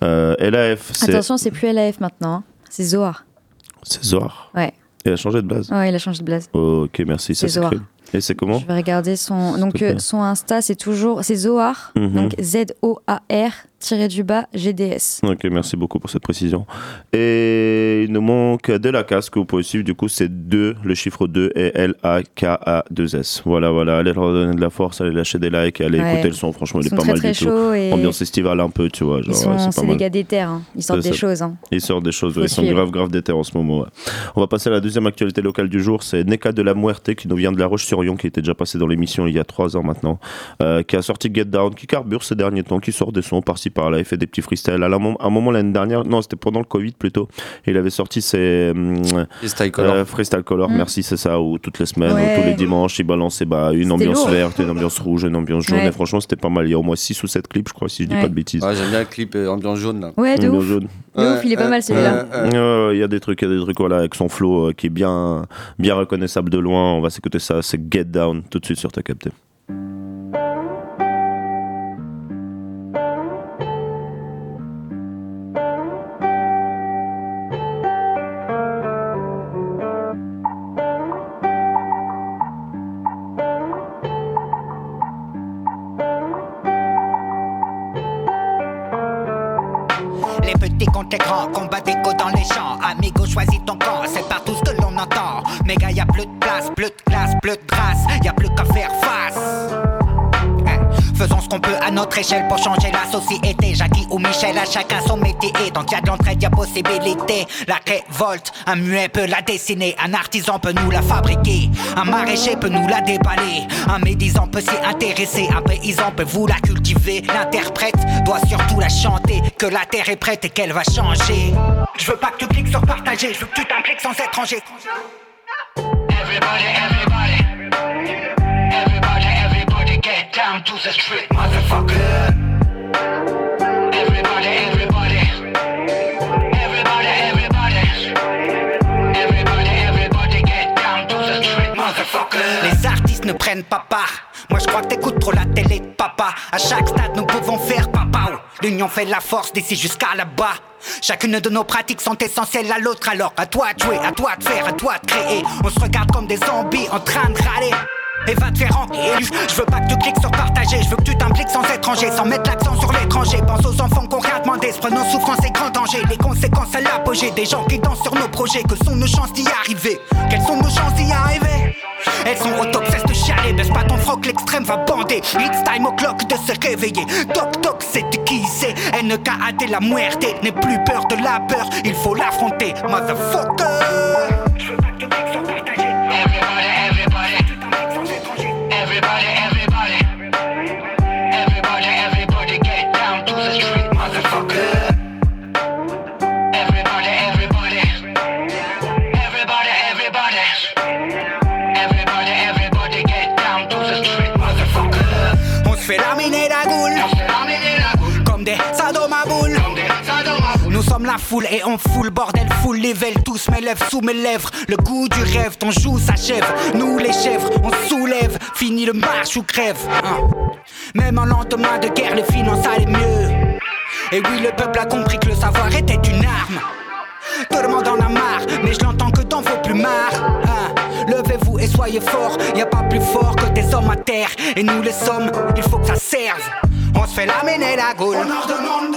LAF, c'est Attention, c'est plus LAF maintenant. hein. C'est Zohar. C'est Zohar. Ouais. Il a changé de base. Ouais, il a changé de blase. Ok, merci, ça C'est Zohar. Et c'est comment Je vais regarder son. Donc, euh, son Insta, c'est toujours. C'est Zohar. Mhm. Donc, Z-O-A-R, tiré du bas, GDS. Ok, merci beaucoup pour cette précision. Et il nous manque de la casque que vous pouvez suivre. Du coup, c'est 2, le chiffre 2 et L-A-K-A-2-S. Voilà, voilà. Allez leur donner de la force, allez lâcher des likes, allez Ouais. écouter le son. Franchement, il Ils est sont pas très, mal très du tout. et- Ambiance estivale un peu, tu vois. Genre, Ils sont- ouais, c'est pas des gars d'éther. hein. Ils sortent des ça. choses. hein. Ils sortent des choses, ouais. ils sont grave, grave d'éther en ce moment. ouais. On va passer à la deuxième actualité locale du jour. C'est Neka de la Muerte qui nous vient de La Qui était déjà passé dans l'émission il y a trois ans maintenant, euh, qui a sorti Get Down, qui carbure ces derniers temps, qui sort des sons par-ci par-là, il fait des petits freestyles. À un moment, l'année dernière, non, c'était pendant le Covid plutôt, il avait sorti ses hum, Freestyle Color. euh, Freestyle Color, Mm. merci, c'est ça, où toutes les semaines, Ouais. ou tous les dimanches, il balançait bah, une ambiance lourd. verte, une ambiance rouge, une ambiance jaune. Ouais. Et franchement, c'était pas mal. Il y a au moins 6 ou 7 clips, je crois, si je dis Ouais. pas de bêtises. Ouais, j'aime bien le clip euh, ambiance jaune là. Ouais, de ouf. jaune. De ouf, il est pas mal celui-là. Il y a des trucs, il y a des trucs voilà, avec son flow euh, qui est bien, bien reconnaissable de loin. On va s'écouter ça, c'est Get Down tout de suite sur ta capté. Les petits contre les grands, combat d'écho dans les champs. Amigo, choisis ton camp, c'est partout entend. Méga, y a plus de place, plus de classe, plus de grâce, y a plus qu'à faire face. Faisons ce qu'on peut à notre échelle pour changer la société. Jackie ou Michel, à chacun son métier. Et tant qu'il y a de l'entraide, y a possibilité. La révolte, un muet peut la dessiner. Un artisan peut nous la fabriquer. Un maraîcher peut nous la déballer. Un médisant peut s'y intéresser. Un paysan peut vous la cultiver. L'interprète doit surtout la chanter. Que la terre est prête et qu'elle va changer. Je veux pas que tu cliques sur partager. Je veux que tu t'impliques sans étranger. Everybody, everybody. Everybody, down to the street, motherfucker. Everybody, everybody. Everybody, everybody. Everybody, everybody get down to the street, motherfucker. Les artistes ne prennent pas part. Moi je crois que t'écoutes trop la télé de papa. À chaque stade nous pouvons faire papa. L'union fait la force d'ici jusqu'à là-bas. Chacune de nos pratiques sont essentielles à l'autre alors à toi de jouer, à toi de faire, à toi de créer. On se regarde comme des zombies en train de râler. Et va te faire enculer. Je veux pas que tu cliques sur partager, je veux que tu t'impliques sans étranger, sans mettre l'accent sur l'étranger. Pense aux enfants qu'on rien demandé, se prenant souffrance et grand danger. Les conséquences à l'apogée, des gens qui dansent sur nos projets. Que sont nos chances d'y arriver? Quelles sont nos chances d'y arriver? Elles sont au top, de chialer, baisse pas ton froc, l'extrême va bander. It's time au clock de se réveiller. Toc toc, c'est qui c'est? NKAT la muerte, n'aie plus peur de la peur, il faut l'affronter, motherfucker. Et on fout le bordel, full level. Tous mes lèvres sous mes lèvres. Le goût du rêve, ton joue s'achève. Nous les chèvres, on soulève. Fini le marche ou crève. hein. Même en lendemain de guerre, les finances allaient mieux. Et oui, le peuple a compris que le savoir était une arme. Tout le monde en a marre, mais je l'entends que dans vos plumards. hein. Levez-vous et soyez forts, y a pas plus fort que des hommes à terre. Et nous les sommes, il faut que ça serve. On se fait laminer la goule. On leur demande.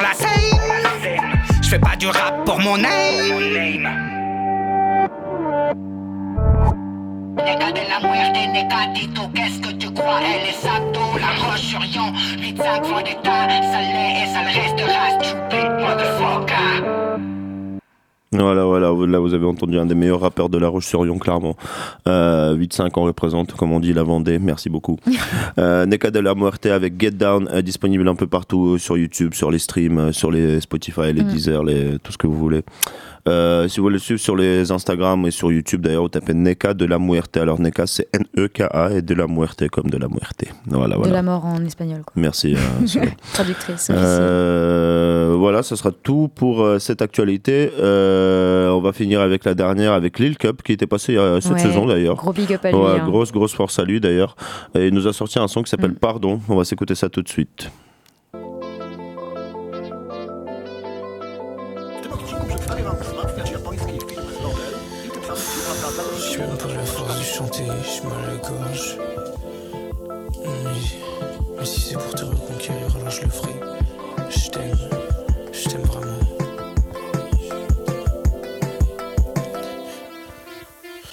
la scène. Je fais pas du rap pour mon name. La muerte, negatito, qu'est-ce que tu crois? Elle est sato, la roche sur Yon 8-5 vendetta, ça l'est et ça le restera Stupid motherfucker Voilà, voilà, là vous avez entendu un des meilleurs rappeurs de La Roche-sur-Yon, clairement. Euh, 8-5 on représente, comme on dit, la Vendée, merci beaucoup. euh, Neka de la Muerte avec Get Down, euh, disponible un peu partout euh, sur YouTube, sur les streams, euh, sur les Spotify, les Mm. Deezer, les, tout ce que vous voulez. Euh, si vous voulez le suivre sur les Instagram et sur YouTube, d'ailleurs, vous tapez Neka de la Muerte. Alors Neka, c'est N-E-K-A et de la Muerte comme de la Muerte. Voilà, De la mort en espagnol. Quoi. Merci. euh. Traductrice. Euh, voilà, ce sera tout pour cette actualité. On va finir avec la dernière, avec Lil Cup, qui était passé cette Ouais, saison d'ailleurs. gros big up à lui, Ouais, hein. Grosse, grosse force à lui d'ailleurs. Et il nous a sorti un son qui Mm. s'appelle Pardon. On va s'écouter ça tout de suite.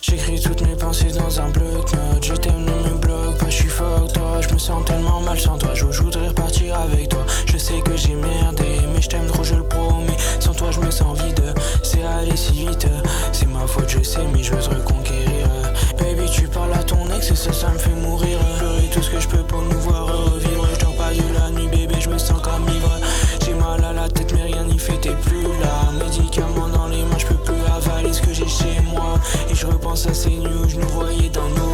J'écris toutes mes pensées dans un bloc-notes. Je t'aime, ne me bloque pas, je suis fuck toi. Je me sens tellement mal sans toi. Je voudrais repartir avec toi. Je sais que j'ai merdé, mais je t'aime trop, je le promets. Sans toi, je me sens vide. C'est aller si vite. C'est ma faute, je sais, mais je veux te reconquérir. Baby, tu parles à ton ex et ça, ça me fait mourir. Pleurer tout ce que je peux pour nous voir. Nuits où je nous voyais dans nos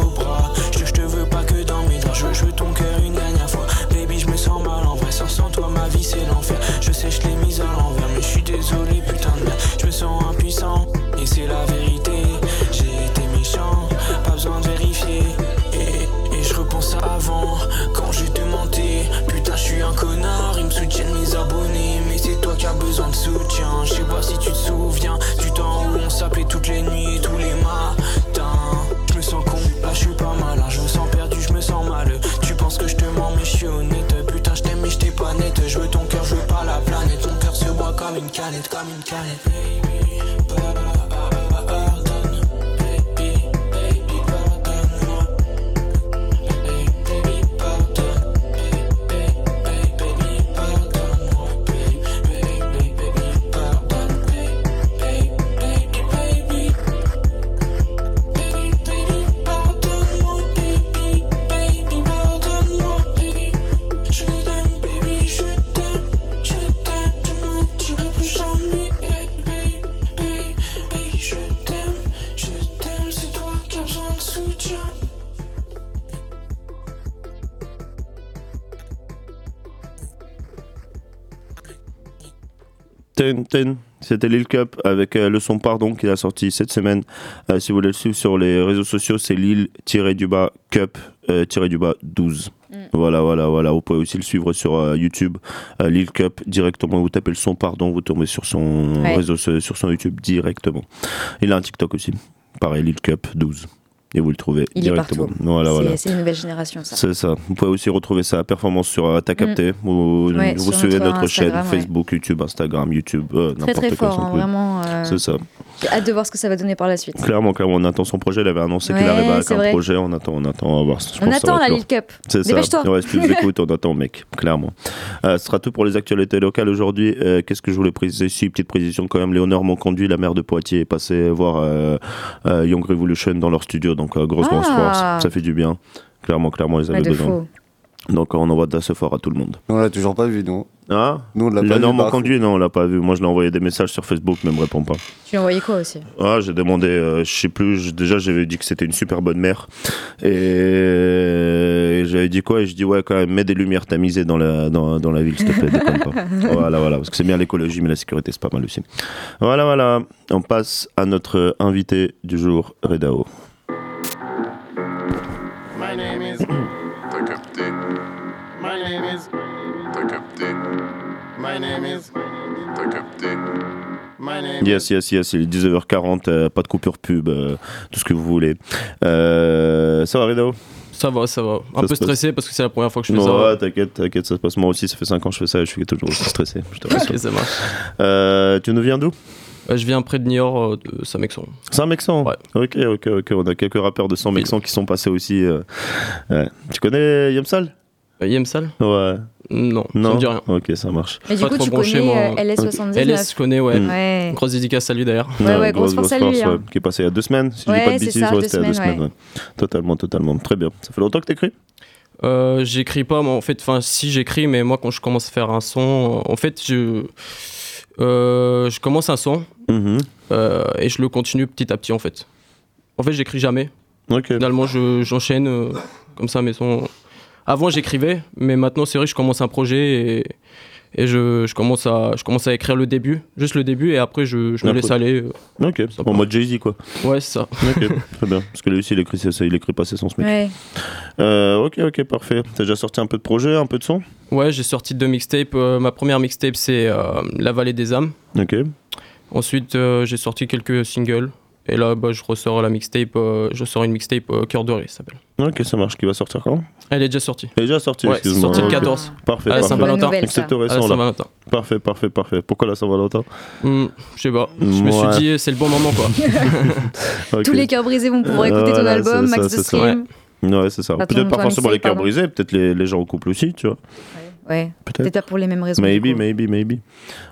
boit comme une canette, comme une C'était Lil Cup avec euh, le son Pardon qu'il a sorti cette semaine. Euh, si vous voulez le suivre sur les réseaux sociaux, c'est Lil-du-bas Cup-du-bas 12. Voilà, voilà, voilà. Vous pouvez aussi le suivre sur euh, YouTube, euh, Lil Cup directement. Vous tapez le son Pardon, vous tombez sur son Ouais. réseau, sur son YouTube directement. Il a un TikTok aussi. Pareil, Lil Cup 12. Et vous le trouvez Il directement. Voilà, C'est- voilà. c'est une nouvelle génération, ça. C'est ça. Vous pouvez aussi retrouver sa performance sur euh, capté. Mm. Vous, Ouais, vous suivez notre notre chaîne ouais. Facebook, YouTube, Instagram, YouTube, euh, Très n'importe très quoi. fort, hein, vraiment. euh, C'est ça. J'ai hâte de voir ce que ça va donner par la suite. Clairement, clairement, on attend son projet. Il avait annoncé qu'il Ouais, arrivait avec un vrai. projet. On attend, on attend. On va voir. Je On attend la être Lil Cup. C'est ça. Ouais, si tu nous écoutes, on attend, mec. Clairement. Euh, ce sera tout pour les actualités locales aujourd'hui. Euh, Qu'est-ce que je voulais préciser? Si, petite précision quand même. Léonore Monconduit, la maire de Poitiers, est passée voir euh, euh, Young Revolution dans leur studio. Donc, euh, grosse, grosse Ah. force. Ça fait du bien. Clairement, clairement, Ouais, avait de besoin. Donc, on envoie de la ce fort à tout le monde. On l'a toujours pas vu, non Ah Nous, on l'a pas Léonore vu. par Monconduit, non, on l'a pas vu. Moi, je l'ai envoyé des messages sur Facebook, mais elle me répond pas. Tu lui as envoyé quoi aussi? Ah, j'ai demandé, euh, je sais plus, je- déjà j'avais dit que c'était une super bonne mère. Et j'avais dit quoi? Et je dis, ouais, quand même, mets des lumières tamisées dans la, dans, dans la ville, s'il te plaît, déconne pas. Voilà, voilà, parce que c'est bien l'écologie, mais la sécurité, c'est pas mal aussi. Voilà, voilà, on passe à notre invité du jour, Redao. Yes, yes, yes, il est 19h40, euh, pas de coupure pub, euh, tout ce que vous voulez. Euh, ça va, Redo Ça va, ça va. Un Ça peu passe. stressé parce que c'est la première fois que je fais Non, ça. ouais, t'inquiète, t'inquiète, ça se passe. Moi aussi, ça fait 5 ans que je fais ça et je suis toujours aussi stressé. Je. Ok, ça marche. Euh, tu nous viens d'où? Euh, je viens près de Niort, euh, de Saint-Mexon. Saint-Mexan? Ouais. Ok, ok, ok. On a quelques rappeurs de Saint-Mexan qui sont passés aussi. euh, ouais. Tu connais Yamsal? Yemsal Ouais. Non, Non ça me dit rien. Ok, ça marche. Mais du Pas coup, trop tu branché, connais moi. euh, LS79 LS, je connais, ouais. Mm. Ouais. Grosse dédicace à lui d'ailleurs. Ouais, ouais, grosse force à lui, hein. ouais, qui est passé il y a deux semaines, si je dis Ouais, pas de c'est bêtises. ça, ouais, deux c'était il y a deux semaines, semaines, ouais. Totalement, totalement. Très bien. Ça fait longtemps que t'écris? Euh, j'écris pas, moi, en fait, enfin, si j'écris, mais moi, quand je commence à faire un son, en fait, je, euh, je commence un son Mhm. euh, et je le continue petit à petit, en fait. En fait, j'écris jamais. Ok. Finalement, je- j'enchaîne euh, comme ça mes sons. Avant, j'écrivais, mais maintenant, c'est vrai que je commence un projet et, et je, je commence à, je commence à écrire le début, juste le début, et après, je, je me laisse aller. euh. Ok, en mode Jay-Z quoi. Ouais, c'est ça. Ok, très bien. Parce que lui aussi, il écrit, ça, il écrit pas ses sons, ce mec. Ouais. Euh, ok, ok, parfait. T'as déjà sorti un peu de projet, un peu de son? Ouais, j'ai sorti deux mixtapes. Euh, ma première mixtape, c'est euh, La Vallée des âmes. Ok. Ensuite, euh, j'ai sorti quelques singles. Et là, bah, je ressors la mixtape. euh, je sors une mixtape euh, Cœur Doré, ça s'appelle. Ok, ça marche. Qui va sortir quand? Elle est déjà sortie. Elle est déjà sortie, Ouais, excuse-moi. sorti le Ok. 14. Parfait, À la parfait. Saint-Valentin. Saint-Valentin. Parfait, parfait, parfait. Pourquoi la Saint-Valentin? Hmm, je sais pas. Je me suis dit, c'est le bon moment, quoi. Tous les cœurs brisés vont pouvoir écouter ton Voilà, album, c'est ça, max de c'est ça. stream. Ouais, c'est ça. Peut-être pas forcément les cœurs brisés, peut-être les, les gens en couple aussi, tu vois. Ouais. Peut-être. Pas pour les mêmes raisons. Maybe, maybe, maybe.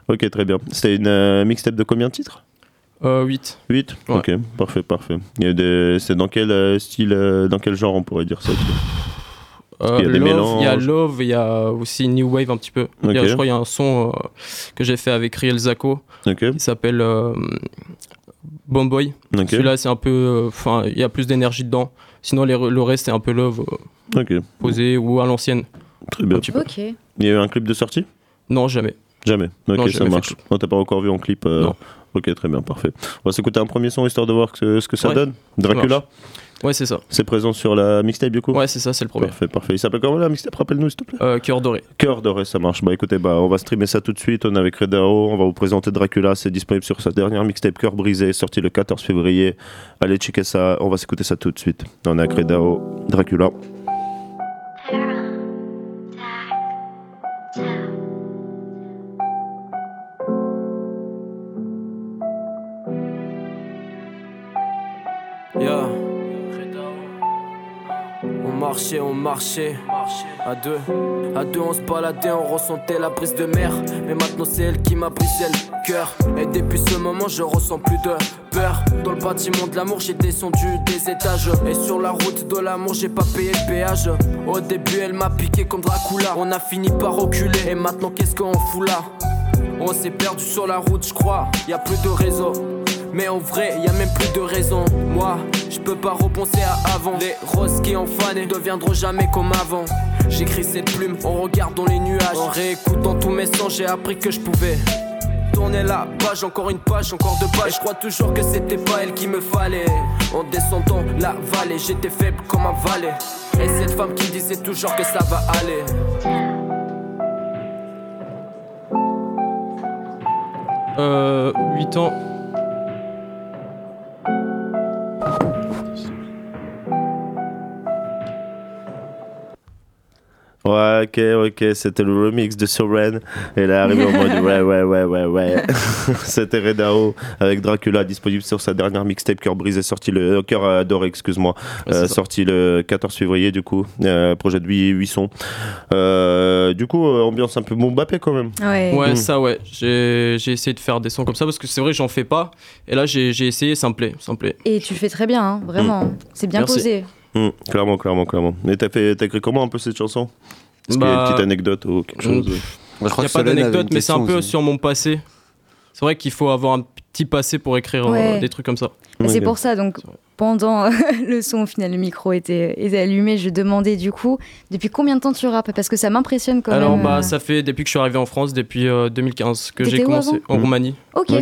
Ok, très bien. C'était une euh, mixtape de combien de titres? Euh, 8. 8 Ouais. Ok, parfait, parfait. Il y a des... C'est dans quel euh, style, euh, dans quel genre on pourrait dire ça Euh, qu'il y a des Love, il y a. Love, il y a aussi New Wave un petit peu. Il y a- Ok. je crois qu'il y a un son euh, que j'ai fait avec Riel Zako. Il s'appelle euh, Bomboy. Ok. Celui-là, c'est un peu. euh, Enfin, il y a plus d'énergie dedans. Sinon, les- le reste, c'est un peu Love euh, posé ou à l'ancienne. très bien. Il y a eu un clip de sortie? Non, jamais. Jamais. Ok, Non, ça marche. Non, t'as pas encore vu en clip euh, Non. Ok, très bien, parfait. On va s'écouter un premier son histoire de voir ce que ça Ouais. donne. Dracula Ouais, c'est ça. C'est présent sur la mixtape du coup Ouais, c'est ça, c'est le premier. Parfait, parfait. Il s'appelle comment la mixtape? Rappelle-nous s'il te plaît. Euh, Cœur doré. Cœur doré, ça marche. Bah écoutez, bah, on va streamer ça tout de suite. On est avec Redao, on va vous présenter Dracula. C'est disponible sur sa dernière mixtape Cœur brisé, sorti le 14 février. Allez checker ça, on va s'écouter ça tout de suite. On est avec Redao, Dracula. On marchait. À deux, à deux, on se baladait, on ressentait la brise de mer. Mais maintenant, c'est elle qui m'a brisé le cœur. Et depuis ce moment, je ressens plus de peur. Dans le bâtiment de l'amour, j'ai descendu des étages. Et sur la route de l'amour, j'ai pas payé le péage. Au début, elle m'a piqué comme Dracula. On a fini par reculer. Et maintenant, qu'est-ce qu'on fout là? On s'est perdu sur la route, je crois. Y a plus de réseau. Mais en vrai, y a même plus de raison. Moi, je peux pas repenser à avant. Les roses qui ont fané deviendront jamais comme avant. J'écris cette plume en regardant les nuages. En réécoutant tous mes sons, j'ai appris que je pouvais. Tourner la page, encore une page, encore deux pages. Je crois toujours que c'était pas elle qui me fallait. En descendant la vallée, j'étais faible comme un valet. Et cette femme qui disait toujours que ça va aller. Euh, 8 ans. Ouais, ok, ok, c'était le remix de Soren. Et là, arrivé en mode ouais, ouais, ouais, ouais, ouais. c'était Redao avec Dracula, disponible sur sa dernière mixtape Cœur brisé, sorti le euh, Cœur adoré, excuse-moi, Ouais, euh, sorti le 14 février, du coup. Euh, projet de 8, 8 sons. Euh, du coup, euh, ambiance un peu Mbappé quand même. Ouais. Ouais, Mm. ça, ouais. J'ai j'ai essayé de faire des sons comme ça parce que c'est vrai, j'en fais pas. Et là, j'ai j'ai essayé, ça me plaît. Ça me plaît. Et tu fais très bien, hein, vraiment. C'est bien Merci. posé. Hum, clairement, clairement, clairement. Mais t'as fait, t'as écrit comment un peu cette chanson? Est-ce qu'il y a une Bah, petite anecdote ou quelque chose? Il n'y a pas d'anecdote, mais c'est un peu sur mon passé. C'est vrai qu'il faut avoir un petit passé pour écrire euh, des trucs comme ça. C'est pour ça, donc, pendant euh, le son, au final, le micro était, était allumé, je demandais du coup, depuis combien de temps tu rappes? Parce que ça m'impressionne quand Alors, même. bah, euh. ça fait depuis que je suis arrivé en France, depuis euh, 2015, que j'ai commencé en Roumanie. Ok,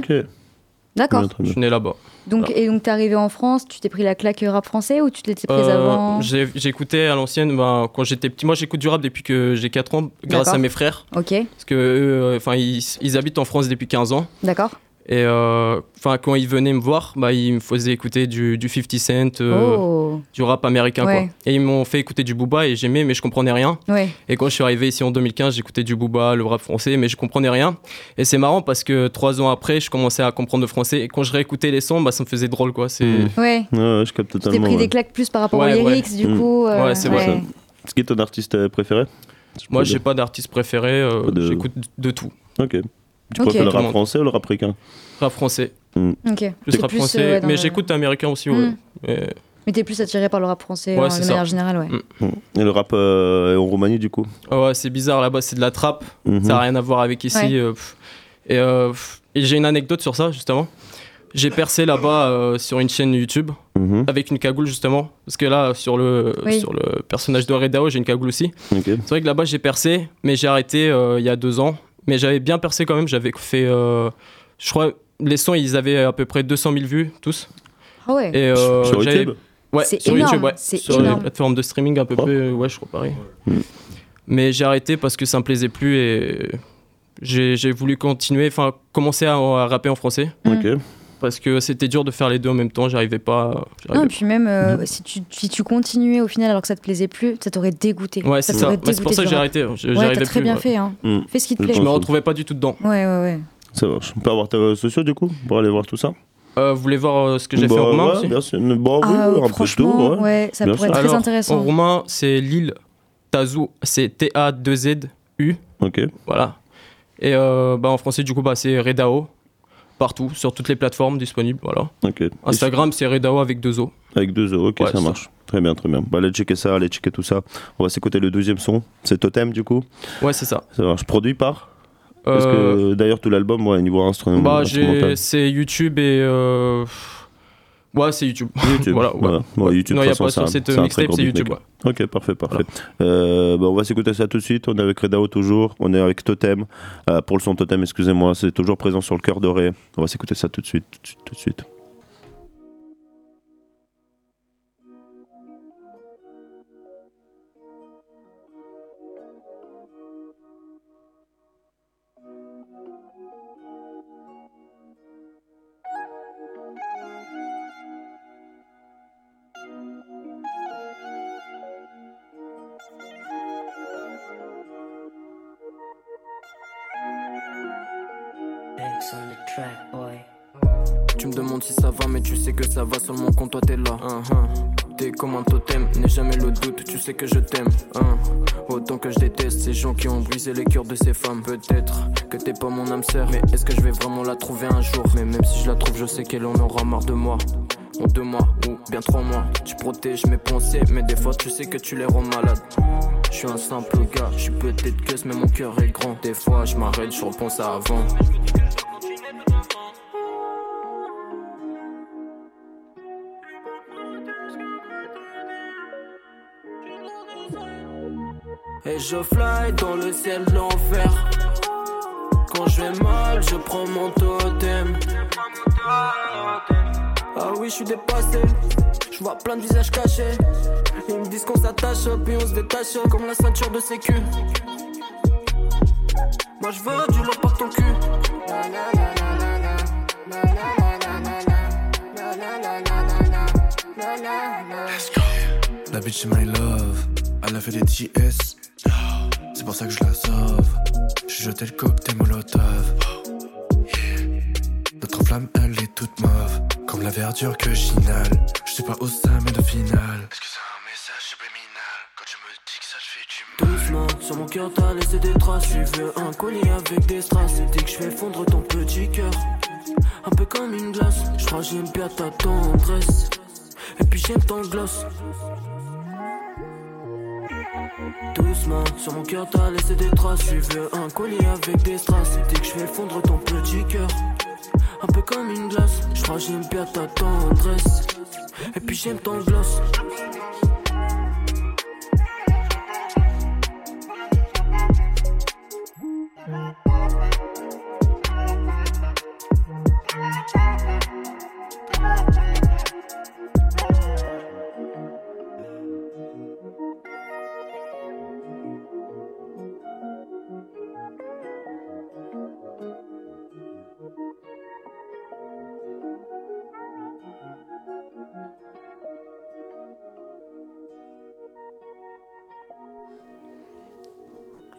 d'accord. Je suis né là-bas. Donc, et donc, t'es arrivé en France, tu t'es pris la claque rap français ou tu t'étais prise Euh, avant J'écoutais à l'ancienne, ben, quand j'étais petit. Moi, j'écoute du rap depuis que j'ai 4 ans, grâce à mes frères. Ok, Parce que euh, enfin, ils, ils habitent en France depuis 15 ans. d'accord. Et euh, enfin, quand ils venaient me voir, bah, ils me faisaient écouter du, du 50 Cent, euh, Oh. du rap américain. Ouais. Quoi. Et ils m'ont fait écouter du Booba et j'aimais, mais je comprenais rien. Ouais. Et quand je suis arrivé ici en 2015, j'écoutais du Booba, le rap français, mais je comprenais rien. Et c'est marrant parce que trois ans après, je commençais à comprendre le français. Et quand je réécoutais les sons, bah, ça me faisait drôle. Quoi. C'est... Mm. Ouais. Je capte Tu t'es totalement. pris ouais. des claques plus par rapport Ouais, aux ouais. lyrics, du Mm. coup. euh, Ouais, c'est vrai. Ça. C'est qui est ton artiste préféré Moi, j'ai pas d'artiste préféré, euh, Pas de- j'écoute de tout. Ok. Tu Ok. préfères le rap français ou le rap africain Rap français. Mm. Ok. Plus rap plus, français, euh, ouais, dans mais le- j'écoute américain aussi, ouais. Mm. Mais- Mais t'es plus attiré par le rap français Ouais, euh, c'est de ça. manière générale, ouais. Mm. Mm. Et le rap euh, en Roumanie, du coup Ah ouais, c'est bizarre là-bas, c'est de la trappe. Mhm. Ça n'a rien à voir avec ici. Ouais. euh, et euh, j'ai une anecdote sur ça, justement. J'ai percé là-bas euh, sur une chaîne YouTube Mhm. avec une cagoule, justement. Parce que là, sur le, Oui. sur le personnage de Redao, j'ai une cagoule aussi. C'est vrai que là-bas, j'ai percé, mais j'ai arrêté euh, il y a deux ans. Mais j'avais bien percé quand même. J'avais fait. euh, je crois, les sons, ils avaient à peu près 200 000 vues, tous. Ah ouais. Et, euh, Sur YouTube Ouais, C'est sur énorme, YouTube, ouais. Sur les énorme. plateformes de streaming, à peu Oh. près, ouais, je crois pareil. Mm. Mais j'ai arrêté parce que ça me plaisait plus et j'ai j'ai voulu continuer, enfin, commencer à, à rapper en français. Ok. Parce que c'était dur de faire les deux en même temps, j'arrivais pas. Non, et puis même euh, Mhm. si, tu, si tu continuais au final alors que ça te plaisait plus, ça t'aurait dégoûté. Ouais, c'est ça. t'aurait Ouais, c'est pour ça que j'ai arrêté. Ouais, t'as très bien ouais. fait. Hein. Mm. Fais ce qui te plaît. Je me retrouvais pas du tout dedans. Ouais, ouais, ouais. Ça marche. On peut avoir tes réseaux sociaux, du coup Pour aller voir tout ça? Euh, vous voulez voir euh, ce que j'ai Bah, fait en roumain ouais, aussi? bien sûr. Bon, oui, Ah, oui, un peu tout. Ouais. ouais, ça Bien pourrait sûr. être très Alors, intéressant. En roumain, c'est Lille Tazou, c'est T-A-2-Z-U. Ok. Voilà. Et euh, bah, en français, du coup, bah, c'est Redao. Partout, sur toutes les plateformes disponibles. Voilà. Instagram, c'est Redao avec deux O. Avec deux euros, ok, Ouais, ça marche. Très bien, très bien. Bah, allez checker ça, allez checker tout ça. On va s'écouter le deuxième son. C'est Totem, du coup. Ouais, c'est ça. Ça marche. Produit par Parce Euh, que d'ailleurs, tout l'album, ouais, niveau instru- bah, c'est YouTube et. euh, Ouais, c'est YouTube. YouTube. voilà. ouais. voilà. Bon, YouTube, non, il n'y a façon, pas sur cette mixtape, c'est YouTube. ouais. Ok, parfait, parfait. Euh, bah, on va s'écouter ça tout de suite. On est avec Redao toujours. On est avec Totem. Euh, pour le son Totem, excusez-moi, c'est toujours présent sur le cœur doré. On va s'écouter ça tout de suite, tout de suite, tout de suite. Ça va seulement quand toi t'es là. hein, hein. T'es comme un totem, n'aie jamais le doute, tu sais que je t'aime. hein. Autant que je déteste ces gens qui ont brisé les cœurs de ces femmes. Peut-être que t'es pas mon âme sœur, mais est-ce que je vais vraiment la trouver un jour? Mais même si je la trouve, je sais qu'elle en aura marre de moi. En deux mois ou bien trois mois, tu protèges mes pensées, mais des fois tu sais que tu les rends malades. Je suis un simple gars, je suis peut-être que mais mon cœur est grand. Des fois je m'arrête, je repense à avant. Et je fly dans le ciel de l'enfer. Quand je vais mal, je prends mon totem. Ah oui, je suis dépassé. Je vois plein de visages cachés. Ils me disent qu'on s'attache, puis on se détache comme la ceinture de sécu. Moi je veux du lourd par ton cul. La bitch my love, elle a fait des TS. C'est pour ça que je la sauve. J'ai jeté le cocktail molotov. Notre flamme elle est toute mauve, comme la verdure que j'inhale. Je sais pas où ça mène au final. Est-ce que c'est un message subliminal? Quand tu me dis que ça te fait du Doucement, sur mon cœur t'as laissé des traces. Tu veux un collier avec des strass. Et dès que je fais fondre ton petit cœur, un peu comme une glace. Je crois que j'aime bien ta tendresse. Et puis j'aime ton gloss. Doucement, sur mon cœur t'as laissé des traces. Tu veux un collier avec des strass. Dès que je fais fondre ton petit cœur, un peu comme une glace. Je crois j'aime bien ta tendresse. Et puis j'aime ton gloss.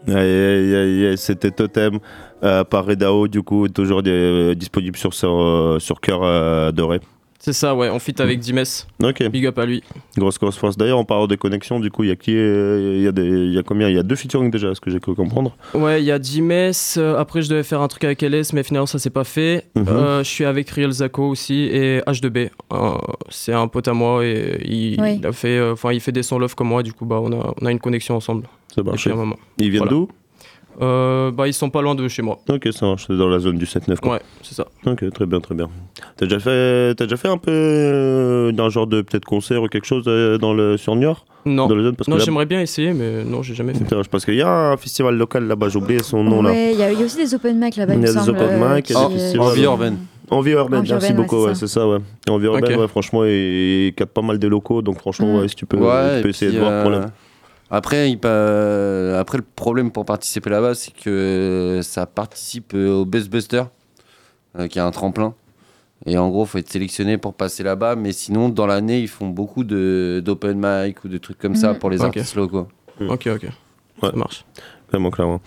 C'était Totem euh, par Redao, du coup, toujours euh, disponible sur, sur, euh, sur Cœur Doré. C'est ça, ouais, on fit avec Dimes. Ok. Big up à lui. Grosse, grosse force. D'ailleurs, en parlant des connexions, du coup, il y a qui euh, Il y, a des- il y a combien? Il y a deux featuring déjà, ce que j'ai cru comprendre. Ouais, il y a Dimes. euh, après, je devais faire un truc avec LS, mais finalement, ça s'est pas fait. Mhm. Euh, je suis avec Riel Zako aussi et H2B. Euh, c'est un pote à moi et il, a fait, euh, enfin, il fait des sons love comme moi. Du coup, bah, on a, on a une connexion ensemble. Ça marche. Un moment. Ils viennent Voilà. d'où? Euh, Bah, ils sont pas loin de chez moi. Ok, ça marche. C'est dans la zone du 7-9. quoi. Ouais, c'est ça. Ok, très bien, très bien. T'as déjà fait, t'as déjà fait un peu euh, d'un genre de peut-être concert ou quelque chose euh, dans le sur Niort? Non, Dans la zone, parce que non là- j'aimerais bien essayer, mais non, j'ai jamais fait. Putain, Parce qu'il y a un festival local là-bas, j'ai oublié son nom là. Ouais, il y, a il y a aussi des open mic là-bas. Il y a des semble, open mic, il y a qui, des euh, festivals. Envie urbaine. Envie urbaine, merci beaucoup, c'est ouais, ça. c'est ça, ouais. Envie urbaine, ouais, franchement, il capte pas mal de locaux, donc franchement, Mm. ouais, si tu peux, Ouais, tu peux essayer de voir euh, pour. Après, il pa- Après, le problème pour participer là-bas, c'est que ça participe euh, au Best Buster, euh, qui est un tremplin. Et en gros, faut être sélectionné pour passer là-bas. Mais sinon, dans l'année, ils font beaucoup de- d'open mic ou de trucs comme ça Mhm. pour les Ok. artistes locaux. Ok, ok. Ouais. Ça marche. Clairement, clairement.